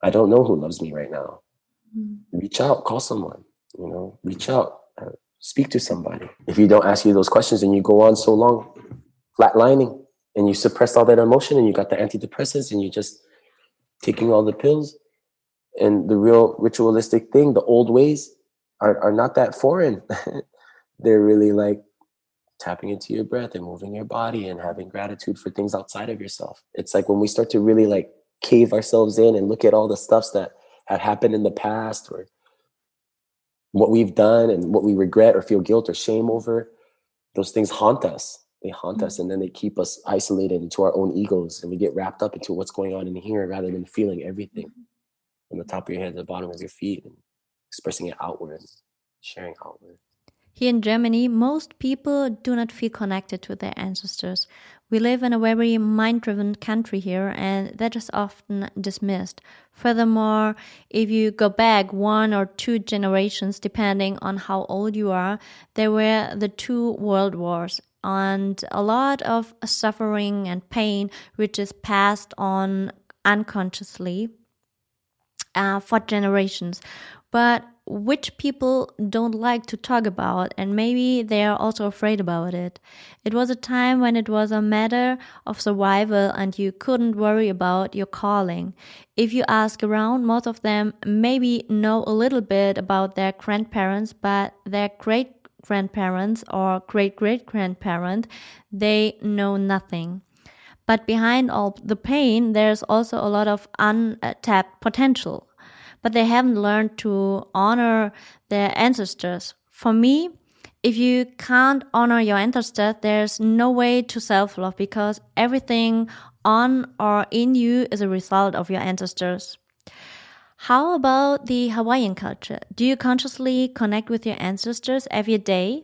I don't know who loves me right now. mm. reach out, call someone, you know, reach out, uh, speak to somebody. If you don't ask you those questions and you go on so long, flatlining, and you suppress all that emotion and you got the antidepressants and you're just taking all the pills and the real ritualistic thing, the old ways are, are not that foreign. [LAUGHS] They're really like tapping into your breath and moving your body and having gratitude for things outside of yourself. It's like when we start to really like cave ourselves in and look at all the stuffs that had happened in the past or what we've done and what we regret or feel guilt or shame over, those things haunt us. They haunt mm-hmm. us and then they keep us isolated into our own egos and we get wrapped up into what's going on in here rather than feeling everything from the top of your head to the bottom of your feet and expressing it outward, sharing outward. Here in Germany, most people do not feel connected to their ancestors. We live in a very mind driven country here, and that is often dismissed. Furthermore, if you go back one or two generations, depending on how old you are, there were the two world wars and a lot of suffering and pain, which is passed on unconsciously uh, for generations. But which people don't like to talk about, and maybe they are also afraid about it. It was a time when it was a matter of survival and you couldn't worry about your calling. If you ask around, most of them maybe know a little bit about their grandparents, but their great grandparents or great great grandparent, they know nothing. But behind all the pain, there's also a lot of untapped potential but they haven't learned to honor their ancestors. For me, if you can't honor your ancestors, there's no way to self love because everything on or in you is a result of your ancestors. How about the Hawaiian culture? Do you consciously connect with your ancestors every day?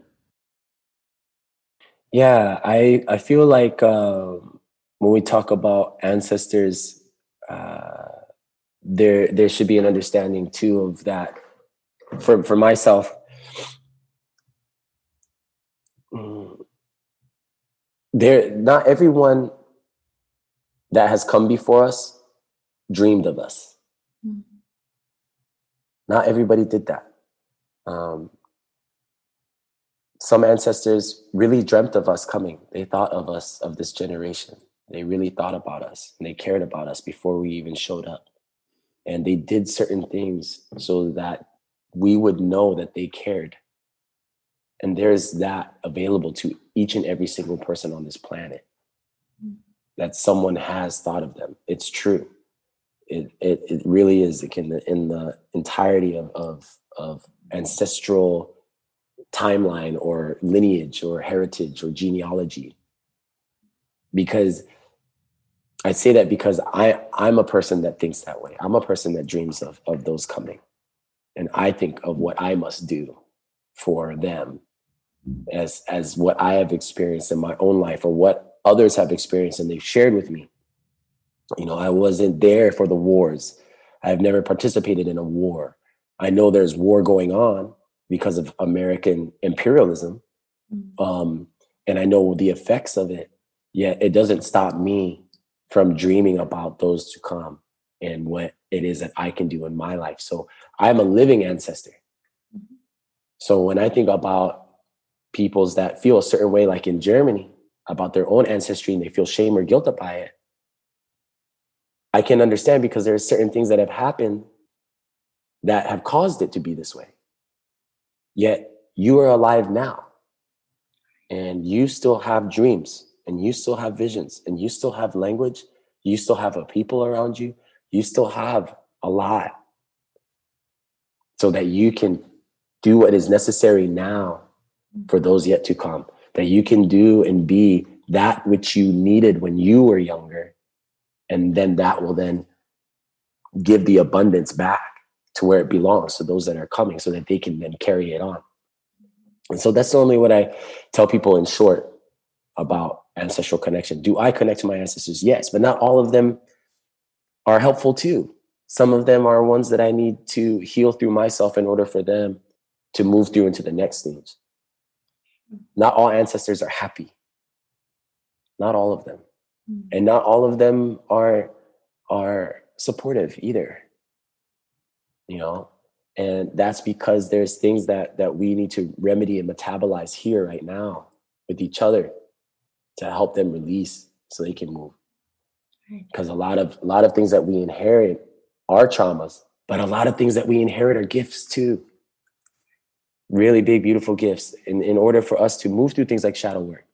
Yeah, I I feel like um, when we talk about ancestors, uh, there there should be an understanding too of that for for myself mm, there not everyone that has come before us dreamed of us. Not everybody did that. Um, some ancestors really dreamt of us coming. They thought of us of this generation. They really thought about us and they cared about us before we even showed up. And they did certain things so that we would know that they cared. And there's that available to each and every single person on this planet that someone has thought of them. It's true it it, it really is in the in the entirety of of of ancestral timeline or lineage or heritage or genealogy because I say that because I I'm a person that thinks that way. I'm a person that dreams of of those coming, and I think of what I must do for them as as what I have experienced in my own life or what others have experienced and they've shared with me. You know, I wasn't there for the wars. I've never participated in a war. I know there's war going on because of American imperialism, mm. um, and I know the effects of it. Yet it doesn't stop me from dreaming about those to come and what it is that I can do in my life. So I'm a living ancestor. Mm-hmm. So when I think about peoples that feel a certain way, like in Germany, about their own ancestry and they feel shame or guilt by it, I can understand because there are certain things that have happened that have caused it to be this way. Yet you are alive now. And you still have dreams and you still have visions and you still have language, you still have a people around you, you still have a lot. So that you can do what is necessary now for those yet to come, that you can do and be that which you needed when you were younger. And then that will then give the abundance back to where it belongs to those that are coming so that they can then carry it on. And so that's normally what I tell people in short about ancestral connection. Do I connect to my ancestors? Yes, but not all of them are helpful too. Some of them are ones that I need to heal through myself in order for them to move through into the next stage. Not all ancestors are happy. Not all of them. Mm. And not all of them are are supportive either. You know, and that's because there's things that that we need to remedy and metabolize here right now with each other to help them release so they can move because a lot of a lot of things that we inherit are traumas but a lot of things that we inherit are gifts too really big beautiful gifts in, in order for us to move through things like shadow work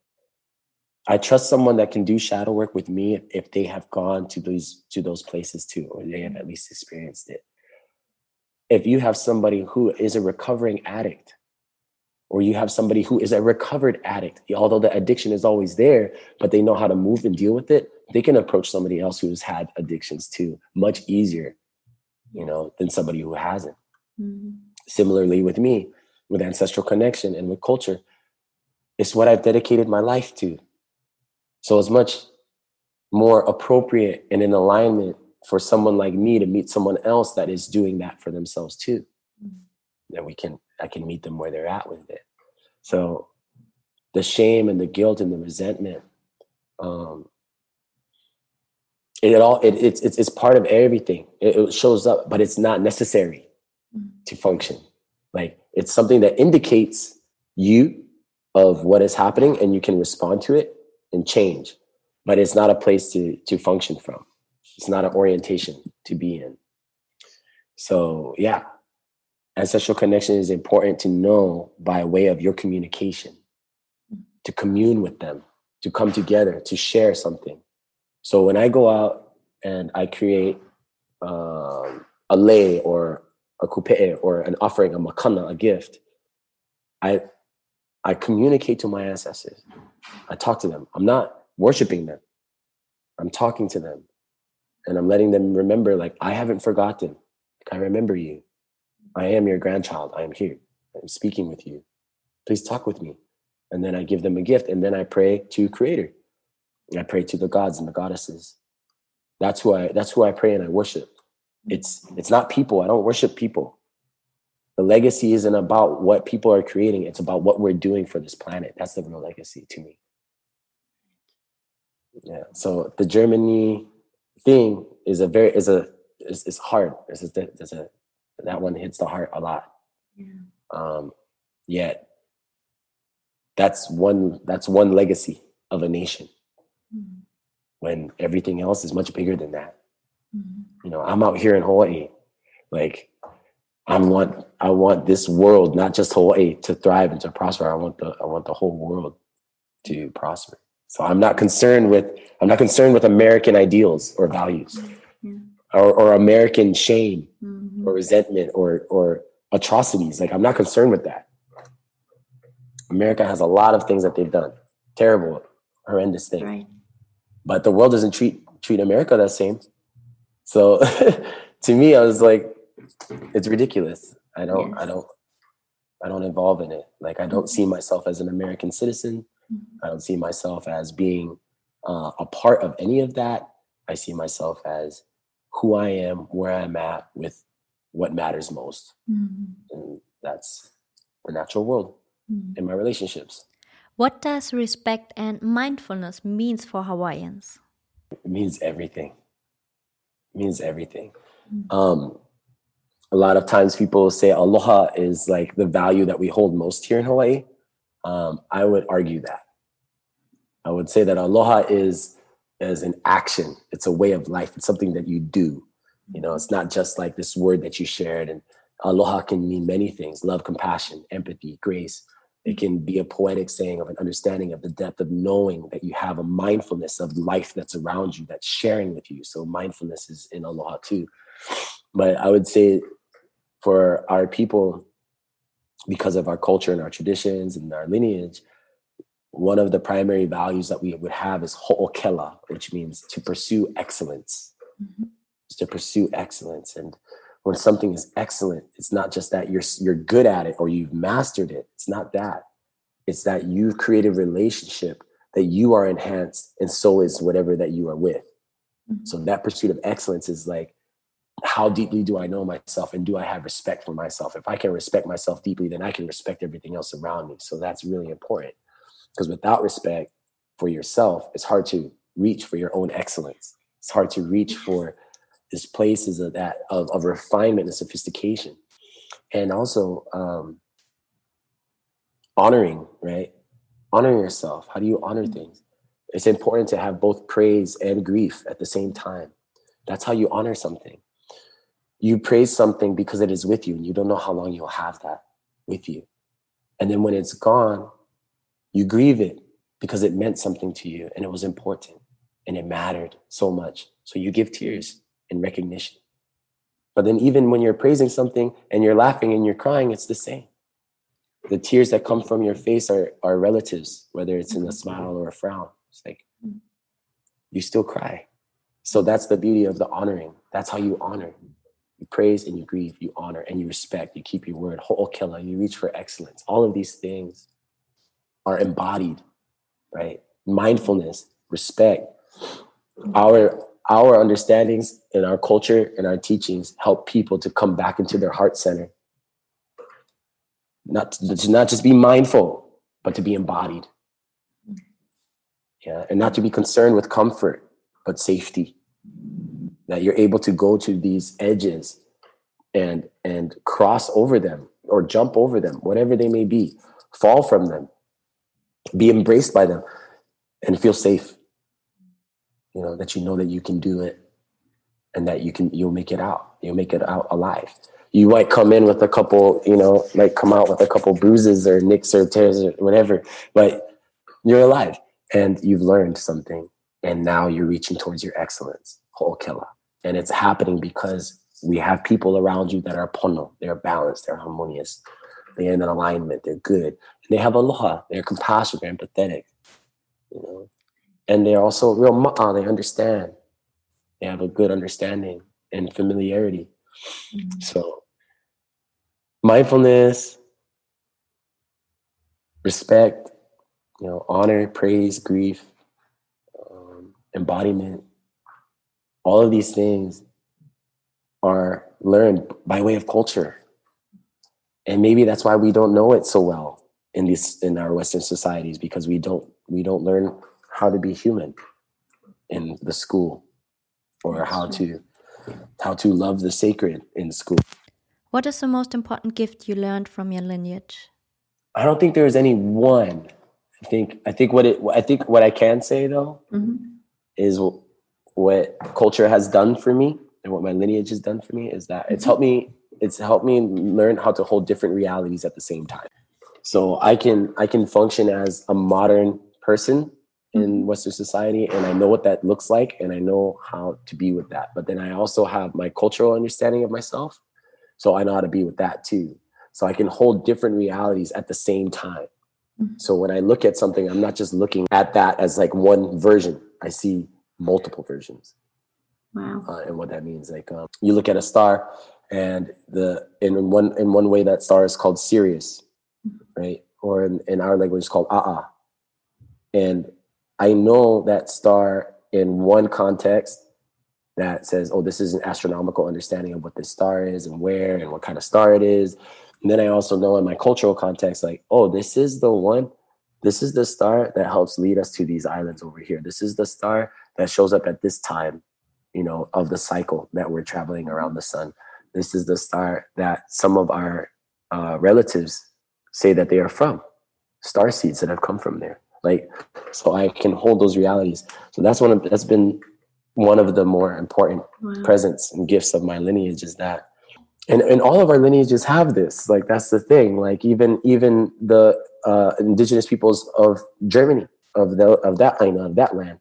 i trust someone that can do shadow work with me if, they have gone to these to those places too or they have at least experienced it. If you have somebody who is a recovering addict or you have somebody who is a recovered addict although the addiction is always there but they know how to move and deal with it they can approach somebody else who's had addictions too much easier you know than somebody who hasn't. Mm-hmm. similarly with me with ancestral connection and with culture it's what i've dedicated my life to so it's much more appropriate and in alignment for someone like me to meet someone else that is doing that for themselves too. Mm-hmm. that we can i can meet them where they're at with it. So the shame and the guilt and the resentment um it all it, it's, it's it's part of everything. It, it shows up but it's not necessary mm-hmm. to function. Like it's something that indicates you of what is happening and you can respond to it and change but it's not a place to to function from it's not an orientation to be in. So yeah, ancestral connection is important to know by way of your communication, to commune with them, to come together, to share something. So when I go out and I create um, a lei or a kupe'e or an offering, a makana, a gift, I I communicate to my ancestors. I talk to them. I'm not worshiping them. I'm talking to them and I'm letting them remember, like, I haven't forgotten. I remember you. I am your grandchild. I am here. I'm speaking with you. Please talk with me. And then I give them a gift. And then I pray to Creator. I pray to the gods and the goddesses. That's who I that's who I pray and I worship. It's it's not people. I don't worship people. The legacy isn't about what people are creating. It's about what we're doing for this planet. That's the real legacy to me. Yeah. So the Germany thing is a very is a is, is hard. It's a, it's a that one hits the heart a lot. Yeah. Um, yet that's one that's one legacy of a nation. Mm-hmm. When everything else is much bigger than that. Mm-hmm. You know, I'm out here in Hawaii, like I want I want this world, not just Hawaii, to thrive and to prosper. I want the I want the whole world to prosper. So I'm not concerned with I'm not concerned with American ideals or values mm-hmm. or, or American shame mm-hmm. or resentment or or atrocities. Like I'm not concerned with that. America has a lot of things that they've done. Terrible, horrendous things. Right. But the world doesn't treat treat America the same. So [LAUGHS] to me, I was like, it's ridiculous. I don't yes. I don't I don't involve in it. Like I don't see myself as an American citizen. I don't see myself as being uh, a part of any of that. I see myself as who I am, where I'm at, with what matters most. Mm-hmm. And that's the natural world mm-hmm. in my relationships. What does respect and mindfulness means for Hawaiians? It means everything. It means everything. Mm-hmm. Um, a lot of times people say aloha is like the value that we hold most here in Hawaii. Um, I would argue that. I would say that aloha is is an action. It's a way of life. It's something that you do. You know, it's not just like this word that you shared. And aloha can mean many things: love, compassion, empathy, grace. It can be a poetic saying of an understanding of the depth of knowing that you have a mindfulness of life that's around you, that's sharing with you. So mindfulness is in aloha too. But I would say for our people, because of our culture and our traditions and our lineage, one of the primary values that we would have is ho'okela, which means to pursue excellence. Mm-hmm. To pursue excellence. And when something is excellent, it's not just that you're you're good at it or you've mastered it. It's not that. It's that you've created a relationship that you are enhanced, and so is whatever that you are with. Mm-hmm. So that pursuit of excellence is like how deeply do I know myself and do I have respect for myself? If I can respect myself deeply, then I can respect everything else around me. So that's really important because without respect for yourself, it's hard to reach for your own excellence. It's hard to reach for these places of that of, of refinement and sophistication. and also um, honoring, right? Honoring yourself. How do you honor things? It's important to have both praise and grief at the same time. That's how you honor something. You praise something because it is with you, and you don't know how long you'll have that with you. And then when it's gone, you grieve it because it meant something to you and it was important and it mattered so much. So you give tears in recognition. But then, even when you're praising something and you're laughing and you're crying, it's the same. The tears that come from your face are, are relatives, whether it's in a mm-hmm. smile or a frown. It's like you still cry. So that's the beauty of the honoring. That's how you honor. You praise and you grieve, you honor and you respect, you keep your word, ho'okela, you reach for excellence. All of these things are embodied, right? Mindfulness, respect. Our our understandings and our culture and our teachings help people to come back into their heart center. Not to, to not just be mindful, but to be embodied. Mm-hmm. Yeah, and not to be concerned with comfort, but safety. That you're able to go to these edges and and cross over them or jump over them, whatever they may be, fall from them, be embraced by them, and feel safe. You know that you know that you can do it and that you can you'll make it out. You'll make it out alive. You might come in with a couple you know like come out with a couple bruises or nicks or tears or whatever but you're alive and you've learned something and now you're reaching towards your excellence. Ho'okela and it's happening because we have people around you that are pono they're balanced they're harmonious they're in alignment they're good and they have aloha they're compassionate they're empathetic you know and they're also real ma'a. They understand. They have a good understanding and familiarity. Mm-hmm. So mindfulness, respect, you know, honor, praise, grief, um, embodiment, all of these things are learned by way of culture. And maybe that's why we don't know it so well in these in our Western societies because we don't we don't learn how to be human in the school or how to how to love the sacred in school. What is the most important gift you learned from your lineage? I don't think there's any one. I think I think what it I think what I can say though mm-hmm. is what culture has done for me and what my lineage has done for me is that it's helped me it's helped me learn how to hold different realities at the same time. So I can I can function as a modern person in mm-hmm. Western society, and I know what that looks like, and I know how to be with that. But then I also have my cultural understanding of myself, so I know how to be with that too. So I can hold different realities at the same time. Mm-hmm. So when I look at something, I'm not just looking at that as like one version. I see multiple versions. Wow. Uh, and what that means, like um, you look at a star, and the in one in one way that star is called Sirius, right? Or in, in our language, it's called Aa. And I know that star in one context that says, oh, this is an astronomical understanding of what this star is and where and what kind of star it is. And then I also know in my cultural context, like, oh, this is the one, this is the star that helps lead us to these islands over here. This is the star that shows up at this time, you know, of the cycle that we're traveling around the sun. This is the star that some of our uh, relatives say that they are from, star seeds that have come from there. Like, so I can hold those realities. So that's one of that's been one of the more important wow. presents and gifts of my lineage is that and, and all of our lineages have this like that's the thing like even even the uh, indigenous peoples of germany of the of that aina of that land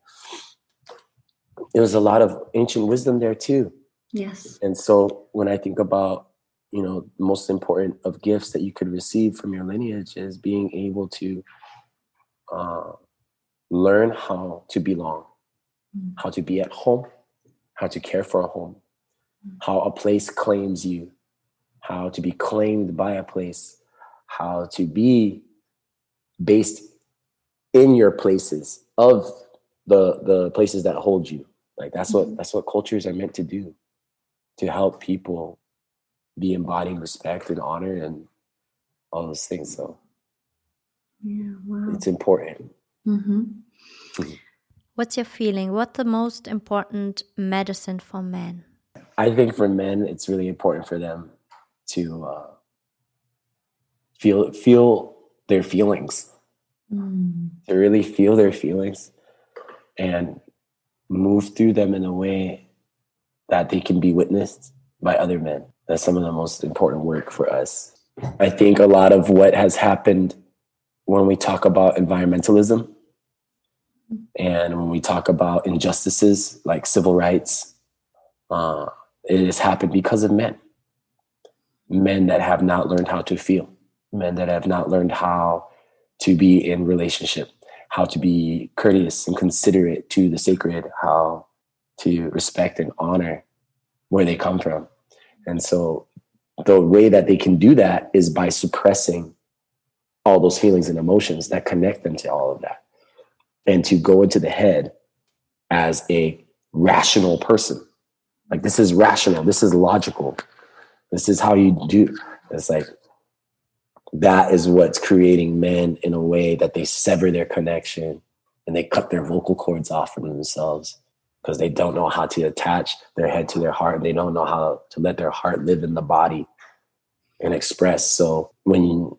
there was a lot of ancient wisdom there too yes and so when i think about you know most important of gifts that you could receive from your lineage is being able to uh, learn how to belong, mm. how to be at home, how to care for a home, mm. how a place claims you, how to be claimed by a place, how to be based in your places of the the places that hold you. Like that's what mm-hmm. that's what cultures are meant to do, to help people be embodying respect and honor and all those things. So yeah, wow. It's important. Mm-hmm. mm-hmm. What's your feeling? What's the most important medicine for men? I think for men, it's really important for them to uh, feel feel their feelings Mm. to really feel their feelings and move through them in a way that they can be witnessed by other men. That's some of the most important work for us. I think a lot of what has happened when we talk about environmentalism and when we talk about injustices like civil rights, uh, it has happened because of men. Men that have not learned how to feel, men that have not learned how to be in relationship, how to be courteous and considerate to the sacred, how to respect and honor where they come from. And so the way that they can do that is by suppressing all those feelings and emotions that connect them to all of that. And to go into the head as a rational person. Like this is rational, this is logical. This is how you do. It's like that is what's creating men in a way that they sever their connection and they cut their vocal cords off from themselves because they don't know how to attach their head to their heart. They don't know how to let their heart live in the body and express. So when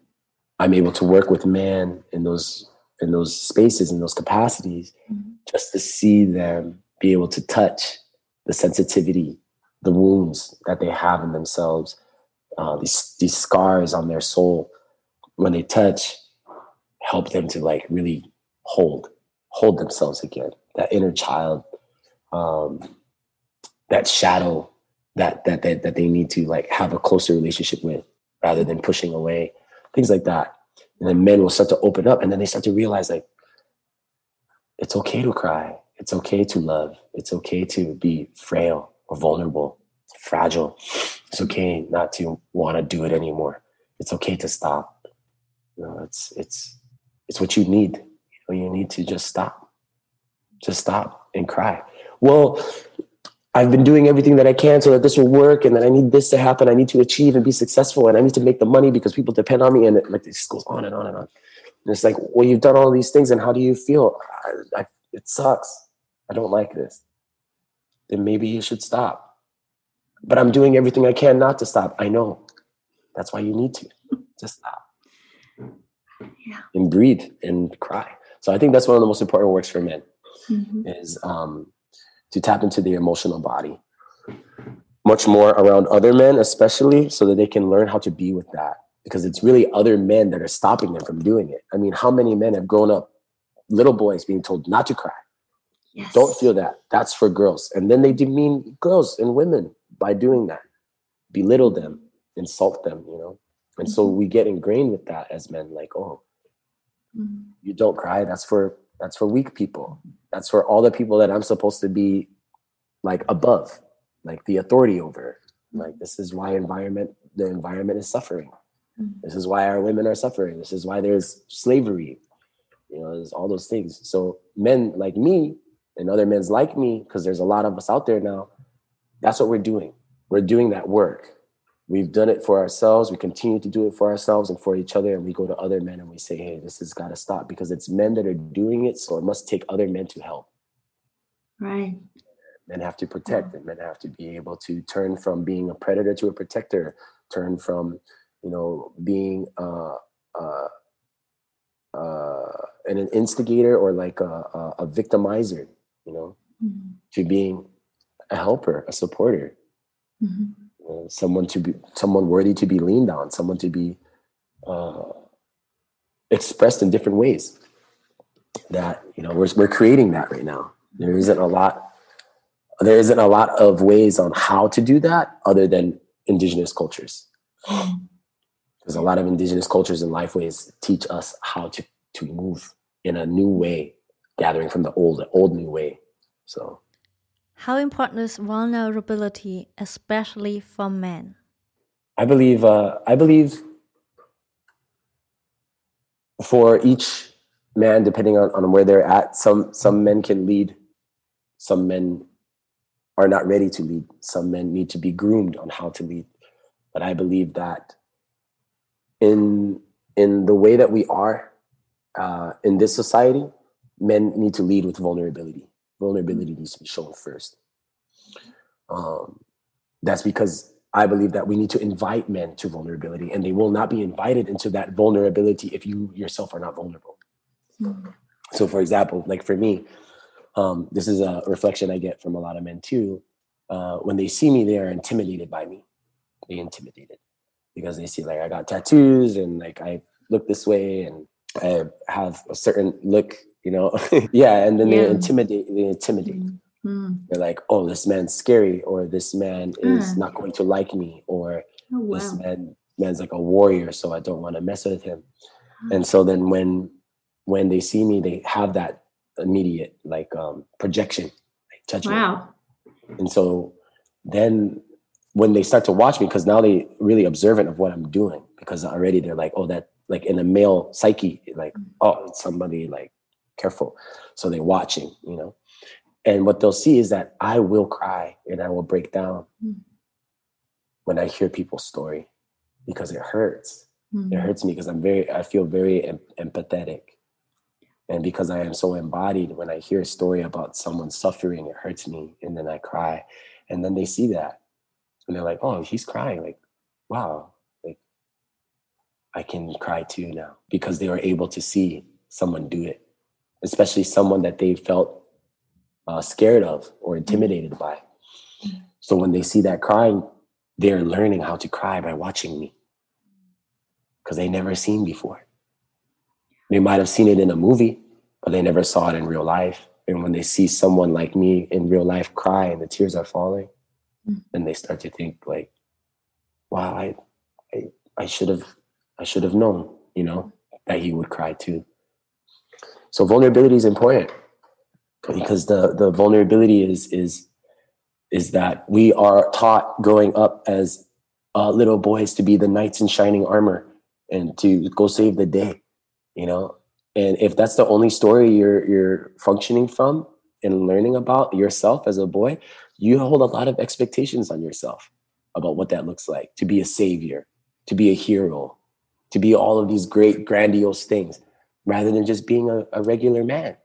I'm able to work with man in those in those spaces in those capacities, Mhm. just to see them be able to touch the sensitivity, the wounds that they have in themselves, uh, these these scars on their soul, when they touch, help them to like really hold hold themselves again. That inner child, um, that shadow that that that that they need to like have a closer relationship with, rather than pushing away, things like that. And then men will start to open up, and then they start to realize like it's okay to cry. It's okay to love. It's okay to be frail or vulnerable, fragile. It's okay not to want to do it anymore. It's okay to stop. You know, it's it's it's what you need. You, know, you need to just stop. Just stop and cry. Well, I've been doing everything that I can so that this will work, and that I need this to happen. I need to achieve and be successful, and I need to make the money because people depend on me. And it, like this goes on and on and on. And it's like, well, you've done all these things, and how do you feel? I, I, it sucks. I don't like this. Then maybe you should stop. But I'm doing everything I can not to stop. I know. That's why you need to just stop Yeah. and breathe and cry. So I think that's one of the most important works for men Mhm. is um, to tap into the emotional body much more around other men, especially so that they can learn how to be with that. Because it's really other men that are stopping them from doing it. I mean, how many men have grown up, little boys being told not to cry? Yes. Don't feel that. That's for girls. And then they demean girls and women by doing that, belittle them, insult them, you know? And so we get ingrained with that as men, like, oh, Mhm. you don't cry. That's for that's for weak people. That's for all the people that i'm supposed to be like above like the authority over. Like this is why environment the environment is suffering. Mhm. this is why our women are suffering. This is why there's slavery. You know there's all those things. So men like me and other men's like me because there's a lot of us out there now that's what we're doing. We're doing that work we've done it for ourselves we continue to do it for ourselves and for each other and we go to other men and we say hey this has got to stop because it's men that are doing it so it must take other men to help Right. men have to protect and men have to be able to turn from being a predator to a protector turn from you know being uh uh uh an instigator or like a, a, a victimizer you know Mhm. to being a helper a supporter Mhm. You someone to be someone worthy to be leaned on someone to be uh expressed in different ways that you know we're, we're creating that right now. There isn't a lot there isn't a lot of ways on how to do that other than indigenous cultures. [LAUGHS] Because a lot of indigenous cultures and lifeways teach us how to to move in a new way gathering from the old old new way. So How important is vulnerability, especially for men? i believe uh i believe for each man depending on, on where they're at some some men can lead some men are not ready to lead some men need to be groomed on how to lead but i believe that in in the way that we are uh, in this society men need to lead with vulnerability vulnerability needs to be shown first um, that's because I believe that we need to invite men to vulnerability, and they will not be invited into that vulnerability if you yourself are not vulnerable. Mm-hmm. So, for example, like for me, um, this is a reflection I get from a lot of men too. Uh, when they see me, they are intimidated by me. They intimidated because they see like I got tattoos and like I look this way and I have a certain look, you know. [LAUGHS] yeah, and then yeah. they intimidate. They intimidate. Mm-hmm. They're like, "Oh, this man's scary," or "This man is mm. not going to like me," or oh, wow. "This man man's like a warrior, so I don't want to mess with him." Mm. And so then when when they see me, they have that immediate like um projection, like judgment. Wow. And so then when they start to watch me, because now they really observant of what I'm doing, because already they're like, oh, that like in a male psyche, like, mm. oh, somebody like careful. So they're watching, you know. And what they'll see is that I will cry and I will break down mm. when I hear people's story because it hurts. Mm. It hurts me because I'm very, I feel very em- empathetic. And because I am so embodied, when I hear a story about someone suffering, it hurts me. And then I cry. And then they see that. And they're like, oh, he's crying. Like, wow, like I can cry too now because they were able to see someone do it, especially someone that they felt uh, scared of or intimidated by. So when they see that crying, they're learning how to cry by watching me because they never seen before. They might have seen it in a movie, but they never saw it in real life. And when they see someone like me in real life cry and the tears are falling, mm. then they start to think like, wow, I, I, I should have, I should have known, you know, that he would cry too. So vulnerability is important because the, the vulnerability is, is, is that we are taught growing up as uh, little boys to be the knights in shining armor and to go save the day you know? And if that's the only story you're you're functioning from and learning about yourself as a boy you hold a lot of expectations on yourself about what that looks like to be a savior to be a hero to be all of these great grandiose things rather than just being a, a regular man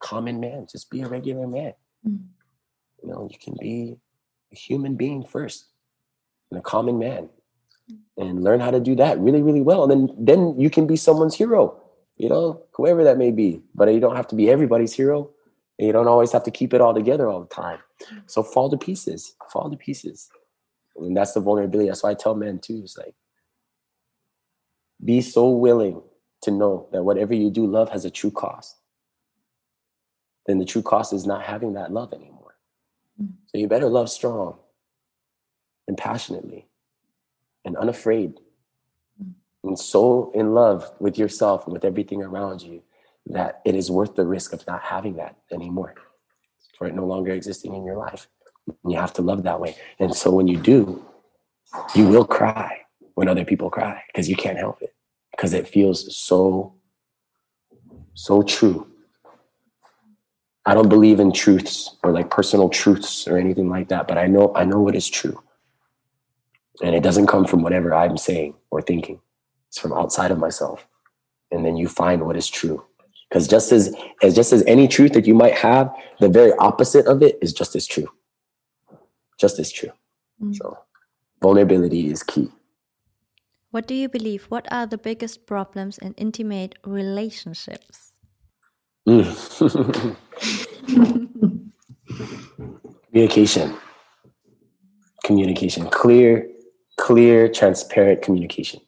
common man just be a regular man mm-hmm. you know you can be a human being first and a common man and learn how to do that really really well and then then you can be someone's hero you know, whoever that may be. But you don't have to be everybody's hero. And you don't always have to keep it all together all the time. So fall to pieces, fall to pieces. And that's the vulnerability. That's why I tell men too. It's like, be so willing to know that whatever you do, love has a true cost. Then the true cost is not having that love anymore. So you better love strong and passionately and unafraid and so in love with yourself and with everything around you that it is worth the risk of not having that anymore, for it no longer existing in your life. And you have to love that way. And so when you do, you will cry when other people cry because you can't help it because it feels so, so true. I don't believe in truths or like personal truths or anything like that, but I know I know what is true. And it doesn't come from whatever I'm saying or thinking. It's from outside of myself. And then you find what is true. Because just as, as just as any truth that you might have, the very opposite of it is just as true. Just as true. Mm. So vulnerability is key. What do you believe? What are the biggest problems in intimate relationships? Mm. [LAUGHS] communication. Communication. Clear, clear, transparent communication.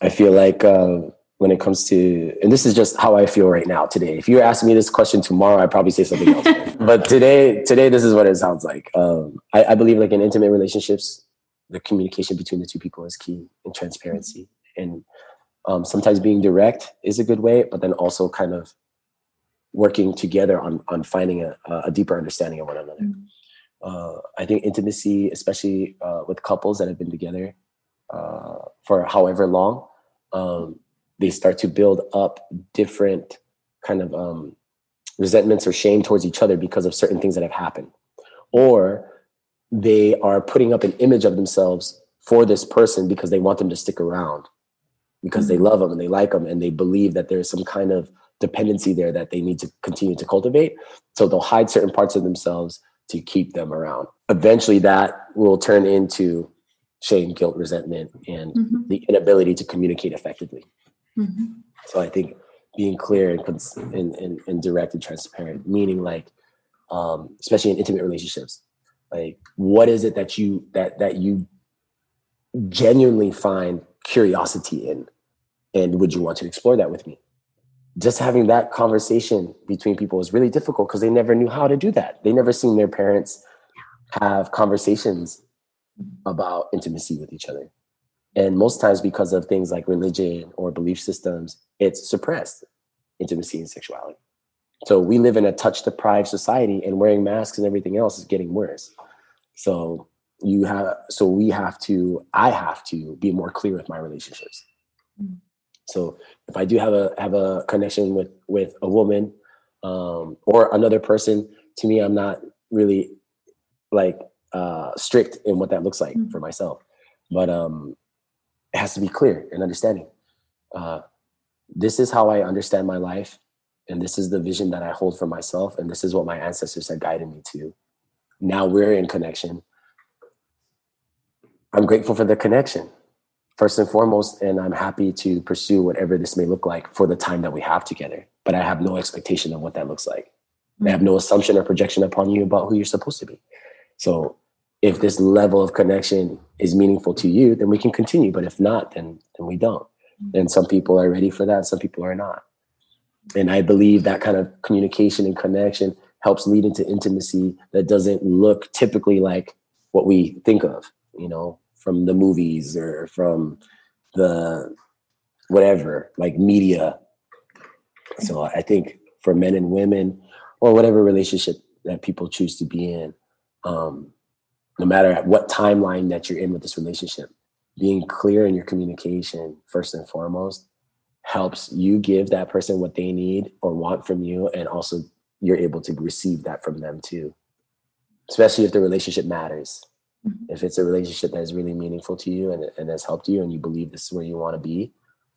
I feel like uh, when it comes to, and this is just how I feel right now today. If you were asking me this question tomorrow, I'd probably say something else. [LAUGHS] but today, today, this is what it sounds like. Um, I, I, believe like in intimate relationships, the communication between the two people is key and transparency. And um, sometimes being direct is a good way, but then also kind of working together on on finding a, a deeper understanding of one another. Mm-hmm. Uh, I think intimacy, especially uh, with couples that have been together uh, for however long, um, they start to build up different kind of um, resentments or shame towards each other because of certain things that have happened, or they are putting up an image of themselves for this person because they want them to stick around because mm-hmm. they love them and they like them and they believe that there's some kind of dependency there that they need to continue to cultivate. So they'll hide certain parts of themselves to keep them around. Eventually, that will turn into shame, guilt, resentment, and mm-hmm. the inability to communicate effectively. Mm-hmm. So I think being clear and, and, and, and direct and transparent, meaning like, um, especially in intimate relationships, like what is it that you that that you genuinely find curiosity in, and would you want to explore that with me? Just having that conversation between people is really difficult because they never knew how to do that. They never seen their parents have conversations about intimacy with each other. And most times, because of things like religion or belief systems, it's suppressed intimacy and sexuality. So we live in a touch deprived society, and wearing masks and everything else is getting worse. So you have, so we have to, I have to be more clear with my relationships. Mm-hmm. So if I do have a have a connection with with a woman um, or another person, to me, I'm not really like uh, strict in what that looks like mm-hmm. for myself. But um, it has to be clear and understanding. Uh, this is how I understand my life, and this is the vision that I hold for myself, and this is what my ancestors have guided me to. Now we're in connection. I'm grateful for the connection, first and foremost, and I'm happy to pursue whatever this may look like for the time that we have together. But I have no expectation of what that looks like. I have no assumption or projection upon you about who you're supposed to be. So if this level of connection is meaningful to you, then we can continue. But if not, then then we don't. And some people are ready for that, some people are not. And I believe that kind of communication and connection helps lead into intimacy that doesn't look typically like what we think of, you know, from the movies or from the whatever, like media. So I think for men and women, or whatever relationship that people choose to be in, um, no matter what timeline that you're in with this relationship, being clear in your communication, first and foremost, helps you give that person what they need or want from you. And also, you're able to receive that from them too, especially if the relationship matters. Mm-hmm. If it's a relationship that is really meaningful to you and, and has helped you, and you believe this is where you want to be,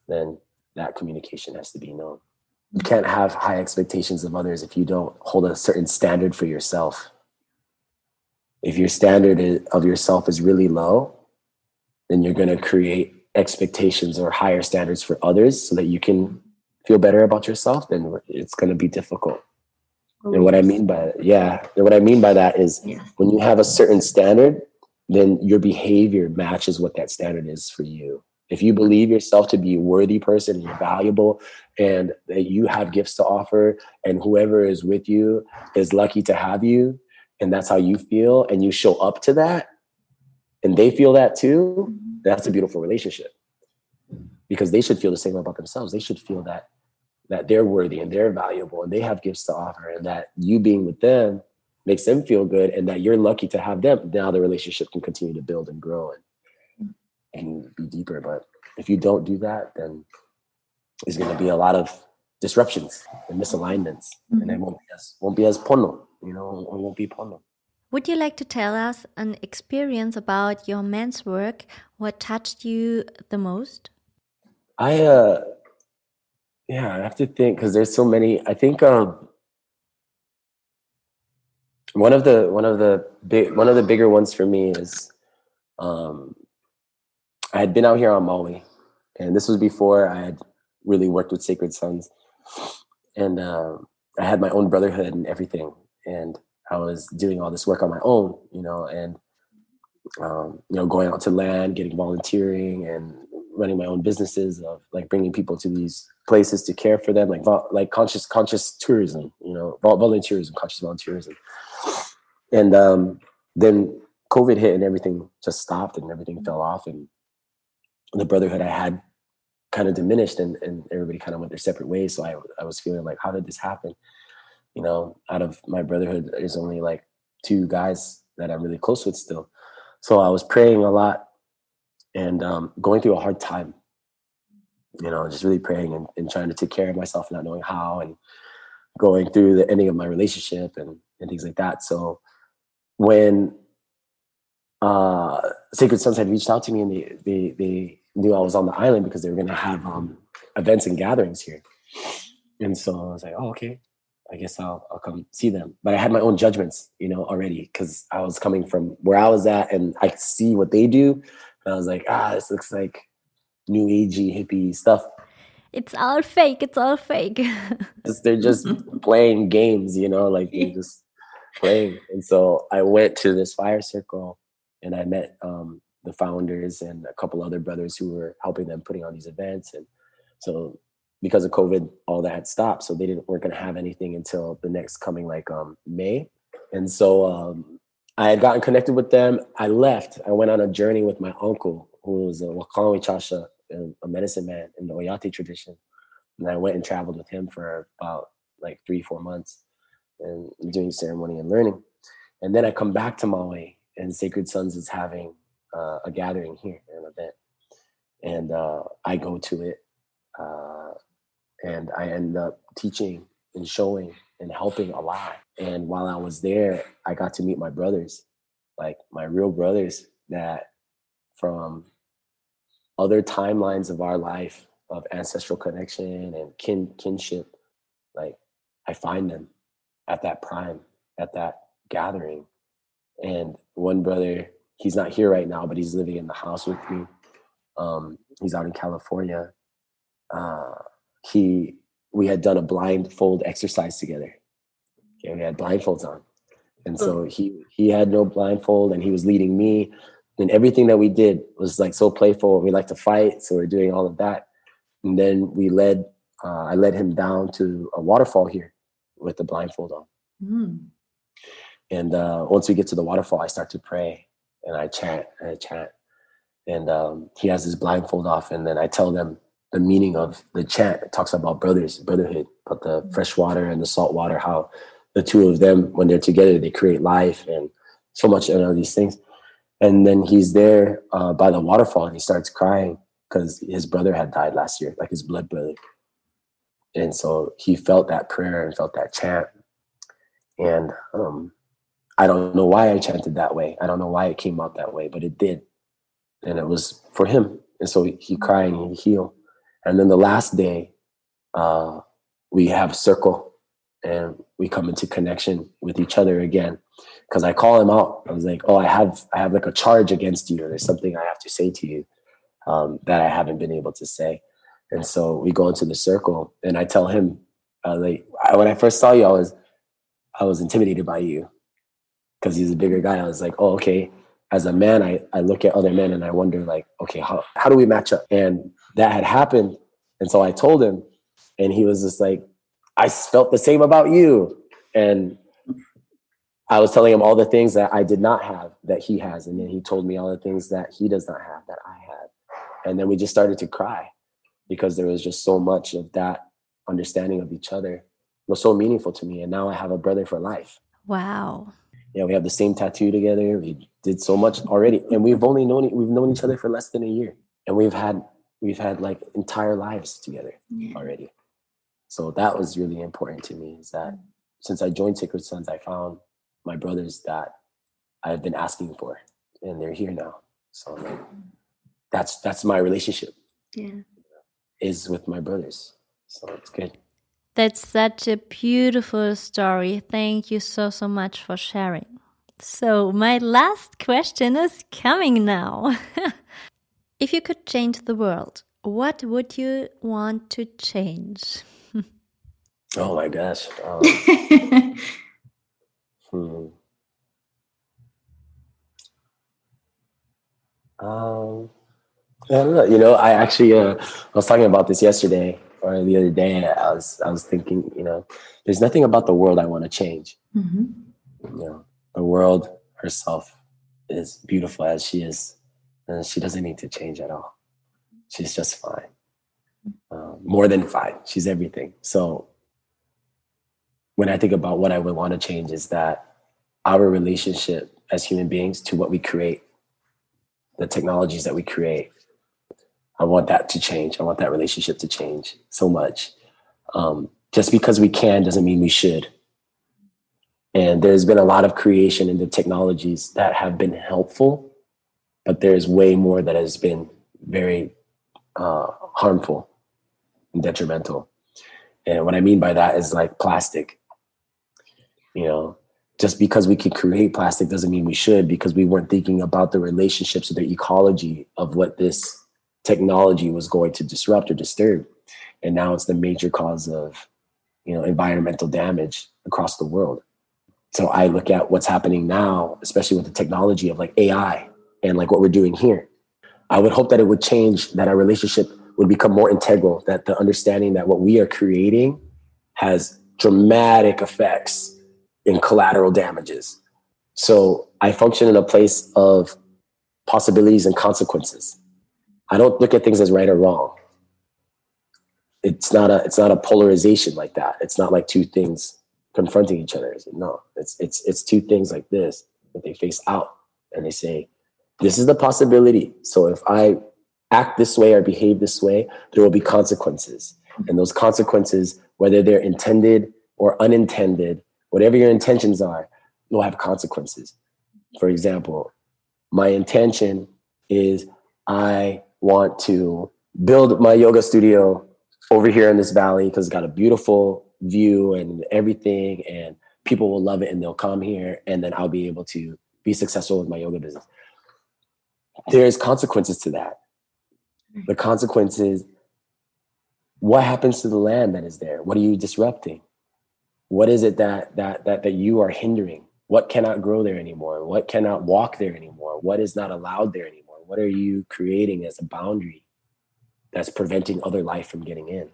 then that communication has to be known. You can't have high expectations of others if you don't hold a certain standard for yourself if your standard of yourself is really low, then you're going to create expectations or higher standards for others so that you can feel better about yourself, then it's going to be difficult. And what I mean by yeah, and what I mean by that is yeah. when you have a certain standard, then your behavior matches what that standard is for you. If you believe yourself to be a worthy person, you're valuable, and that you have gifts to offer, and whoever is with you is lucky to have you, and that's how you feel and you show up to that and they feel that too mm-hmm. That's a beautiful relationship. Because they should feel the same about themselves. They should feel that that they're worthy and they're valuable and they have gifts to offer and that you being with them makes them feel good and that you're lucky to have them. Now the relationship can continue to build and grow and and be deeper. But if you don't do that then there's going to be a lot of disruptions and misalignments. Mm-hmm. and it won't be as won't be as pono you know, it won't be pono. Would you like to tell us an experience about your men's work? What touched you the most? I, uh, yeah, I have to think because there's so many. I think um, one of the one of the big one of the bigger ones for me is um, I had been out here on Maui, and this was before I had really worked with Sacred Sons, and uh, I had my own brotherhood and everything and I was doing all this work on my own, you know, and um, you know, going out to land, getting volunteering, and running my own businesses of like bringing people to these places to care for them, like like conscious conscious tourism, you know, volunteerism, conscious volunteerism, and um, then COVID hit and everything just stopped and everything fell off, and the brotherhood I had kind of diminished, and, and everybody kind of went their separate ways. So I I was feeling like, how did this happen? You know, out of my brotherhood, there's only like two guys that I'm really close with still. So I was praying a lot and um, going through a hard time, you know, just really praying and, and trying to take care of myself, not knowing how, and going through the ending of my relationship and, and things like that. So when uh, Sacred Sons had reached out to me and they, they, they knew I was on the island because they were going to have um, events and gatherings here. And so I was like, oh, okay I guess I'll I'll come see them. But I had my own judgments, you know, already because I was coming from where I was at, and I see what they do, and I was like, ah, this looks like new agey hippie stuff. It's all fake. It's all fake. [LAUGHS] they're just [LAUGHS] playing games, you know, like they're just playing. And so I went to this fire circle, and I met um, the founders and a couple other brothers who were helping them putting on these events, and so because of COVID, all that had stopped. So they didn't weren't gonna have anything until the next coming like um May. And so um I had gotten connected with them. I left. I went on a journey with my uncle, who was a Wakanwi Chasha, a medicine man in the Oyate tradition. And I went and traveled with him for about like three, four months and doing ceremony and learning. And then I come back to Maui and Sacred Sons is having uh, a gathering here, an event. And uh, I go to it uh, and I ended up teaching and showing and helping a lot. And while I was there, I got to meet my brothers, like my real brothers that from other timelines of our life of ancestral connection and kin kinship, like I find them at that prime, at that gathering. And one brother, he's not here right now, but he's living in the house with me. Um, he's out in California. Uh, he we had done a blindfold exercise together. Okay, we had blindfolds on. And so he he had no blindfold and he was leading me. And everything that we did was like so playful. We like to fight, so we're doing all of that. And then we led uh, I led him down to a waterfall here with the blindfold on. Mm. And uh, once we get to the waterfall, I start to pray and I chant and I chant. And um, he has his blindfold off, and then I tell them the meaning of the chant. It talks about brothers, brotherhood, about the mm. fresh water and the salt water, how the two of them, when they're together, they create life and so much of these things. And then he's there uh, by the waterfall and he starts crying because his brother had died last year, like his blood brother. And so he felt that prayer and felt that chant. And um, I don't know why I chanted that way. I don't know why it came out that way, but it did. And it was for him. And so he, he cried and he healed. And then the last day, uh, we have circle and we come into connection with each other again. Cause I call him out. I was like, oh, I have, I have like a charge against you. There's something I have to say to you um, that I haven't been able to say. And so we go into the circle and I tell him, uh, like, I, when I first saw you, I was, I was intimidated by you because he's a bigger guy. I was like, oh, okay. As a man, I, I look at other men and I wonder like, okay, how, how do we match up? And that had happened. And so I told him, and he was just like, I felt the same about you. And I was telling him all the things that I did not have that he has. And then he told me all the things that he does not have that I had. And then we just started to cry because there was just so much of that understanding of each other it was so meaningful to me. And now I have a brother for life. Wow. Yeah, we have the same tattoo together. We did so much already. And we've only known we've known each other for less than a year. And we've had we've had like entire lives together yeah. already. So that was really important to me is that mm. since I joined Sacred Sons, I found my brothers that I've been asking for and they're here now. So like, mm. that's that's my relationship. Yeah. Is with my brothers. So it's good. That's such a beautiful story. Thank you so so much for sharing. So my last question is coming now. [LAUGHS] If you could change the world, what would you want to change? [LAUGHS] oh my gosh. Um, [LAUGHS] hmm. Um, I don't know. You know, I actually uh, I was talking about this yesterday or the other day. I was I was thinking, you know, there's nothing about the world I want to change. Mm-hmm. You know, the world herself is beautiful as she is and she doesn't need to change at all. She's just fine. Um, more than fine. She's everything. So when I think about what I would want to change is that our relationship as human beings to what we create, the technologies that we create, I want that to change. I want that relationship to change so much. Um, just because we can doesn't mean we should. And there's been a lot of creation in the technologies that have been helpful but there's way more that has been very uh, harmful and detrimental. And what I mean by that is like plastic. You know, just because we can create plastic doesn't mean we should because we weren't thinking about the relationships or the ecology of what this technology was going to disrupt or disturb. And now it's the major cause of, you know, environmental damage across the world. So I look at what's happening now, especially with the technology of like AI and like what we're doing here. I would hope that it would change, that our relationship would become more integral, that the understanding that what we are creating has dramatic effects in collateral damages. So I function in a place of possibilities and consequences. I don't look at things as right or wrong. It's not a it's not a polarization like that. It's not like two things confronting each other. No, it's it's it's two things like this that they face out and they say, this is the possibility. So if I act this way or behave this way, there will be consequences. And those consequences, whether they're intended or unintended, whatever your intentions are, will have consequences. For example, my intention is I want to build my yoga studio over here in this valley because it's got a beautiful view and everything, and people will love it and they'll come here, and then I'll be able to be successful with my yoga business. There's consequences to that. The consequences what happens to the land that is there? What are you disrupting? What is it that that that that you are hindering? What cannot grow there anymore? What cannot walk there anymore? What is not allowed there anymore? What are you creating as a boundary that's preventing other life from getting in?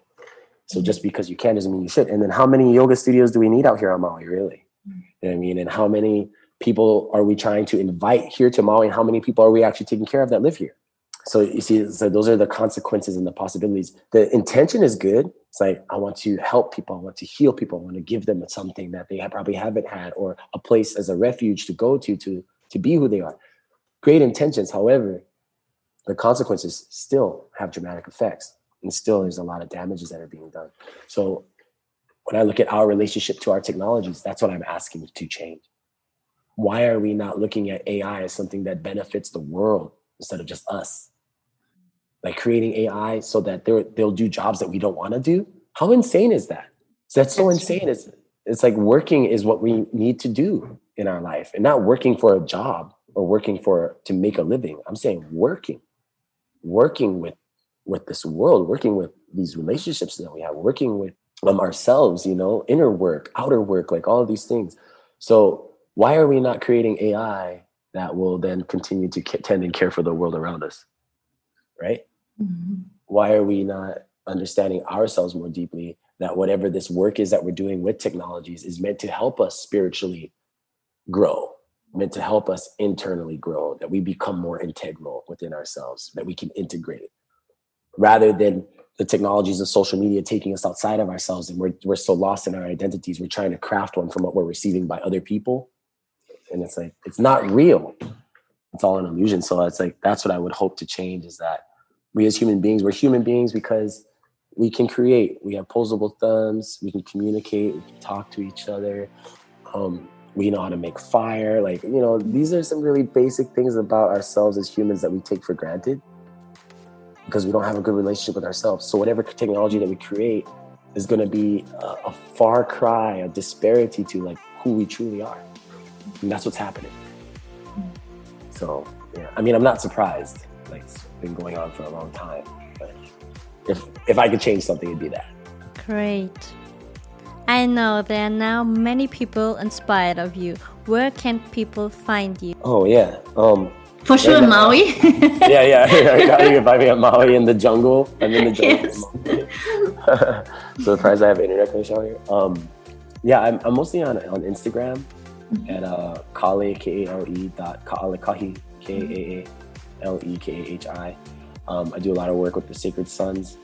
So just mm-hmm. because you can doesn't mean you should. And then how many yoga studios do we need out here on Maui, really? Mm-hmm. You know I mean? And how many people are we trying to invite here to Maui? And how many people are we actually taking care of that live here? So you see, so those are the consequences and the possibilities. The intention is good. It's like I want to help people, I want to heal people, I want to give them something that they probably haven't had, or a place as a refuge to go to to to be who they are. Great intentions, however, the consequences still have dramatic effects, and still there's a lot of damages that are being done. So when I look at our relationship to our technologies, that's what I'm asking to change. Why are we not looking at AI as something that benefits the world instead of just us? like creating AI so that they they'll do jobs that we don't want to do. How insane is that? That's so insane. It's it's like working is what we need to do in our life, and not working for a job or working for to make a living. I'm saying working, working with with this world, working with these relationships that we have, working with um, ourselves. You know, inner work, outer work, like all of these things. So why are we not creating AI that will then continue to tend and care for the world around us? Right? Mm-hmm. Why are we not understanding ourselves more deeply that whatever this work is that we're doing with technologies is meant to help us spiritually grow, meant to help us internally grow, that we become more integral within ourselves, that we can integrate rather than the technologies of social media taking us outside of ourselves and we're, we're so lost in our identities. We're trying to craft one from what we're receiving by other people. And it's like, it's not real. It's all an illusion. So it's like, that's what I would hope to change is that we as human beings, we're human beings because we can create. We have posable thumbs. We can communicate. We can talk to each other. Um, we know how to make fire. Like you know, these are some really basic things about ourselves as humans that we take for granted because we don't have a good relationship with ourselves. So whatever technology that we create is going to be a, a far cry, a disparity to like who we truly are, and that's what's happening. So yeah, I mean, I'm not surprised. Like it's been going on for a long time. But if if I could change something, it'd be that. Great. I know there are now many people inspired of you. Where can people find you? Oh yeah. Um for sure, yeah, Maui. [LAUGHS] yeah, yeah. [LAUGHS] I got you can find me at Maui in the jungle. I'm in the jungle. Yes. so [LAUGHS] surprised I have internet connection here. Um, yeah, I'm, I'm mostly on on Instagram. At uh, Kale K A L E dot Kale Kahi K A A L E K A H I. Um, I do a lot of work with the Sacred Sons,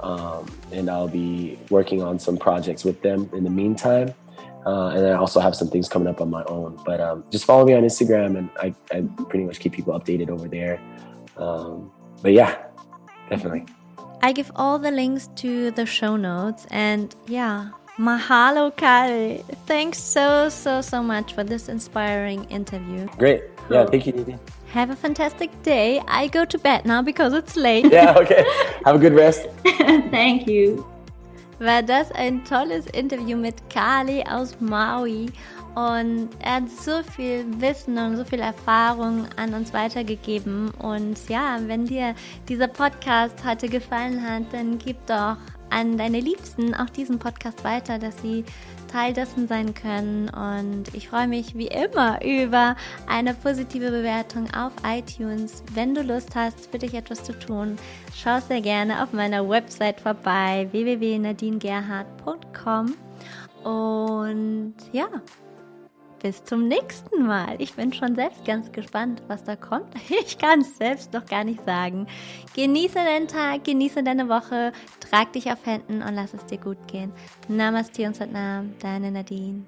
um, and I'll be working on some projects with them in the meantime. Uh, and I also have some things coming up on my own. But um, just follow me on Instagram, and I, I, pretty much keep people updated over there. Um, but yeah, definitely. I give all the links to the show notes, and yeah, mahalo, Kale. Thanks so, so, so much for this inspiring interview. Great. Yeah, thank you, Didi. Have a fantastic day. I go to bed now because it's late. Ja, okay. Have a good rest. [LAUGHS] Thank you. War das ein tolles Interview mit Kali aus Maui. Und er hat so viel Wissen und so viel Erfahrung an uns weitergegeben. Und ja, wenn dir dieser Podcast heute gefallen hat, dann gib doch an deine Liebsten auch diesen Podcast weiter, dass sie Teil dessen sein können. Und ich freue mich wie immer über eine positive Bewertung auf iTunes. Wenn du Lust hast, für dich etwas zu tun, schau sehr gerne auf meiner Website vorbei www.nadinegerhard.com. Und ja, bis zum nächsten Mal. Ich bin schon selbst ganz gespannt, was da kommt. [LAUGHS] Ich kann es selbst noch gar nicht sagen. Genieße deinen Tag, genieße deine Woche, trag dich auf Händen und lass es dir gut gehen. Namaste und Satnam, deine Nadine.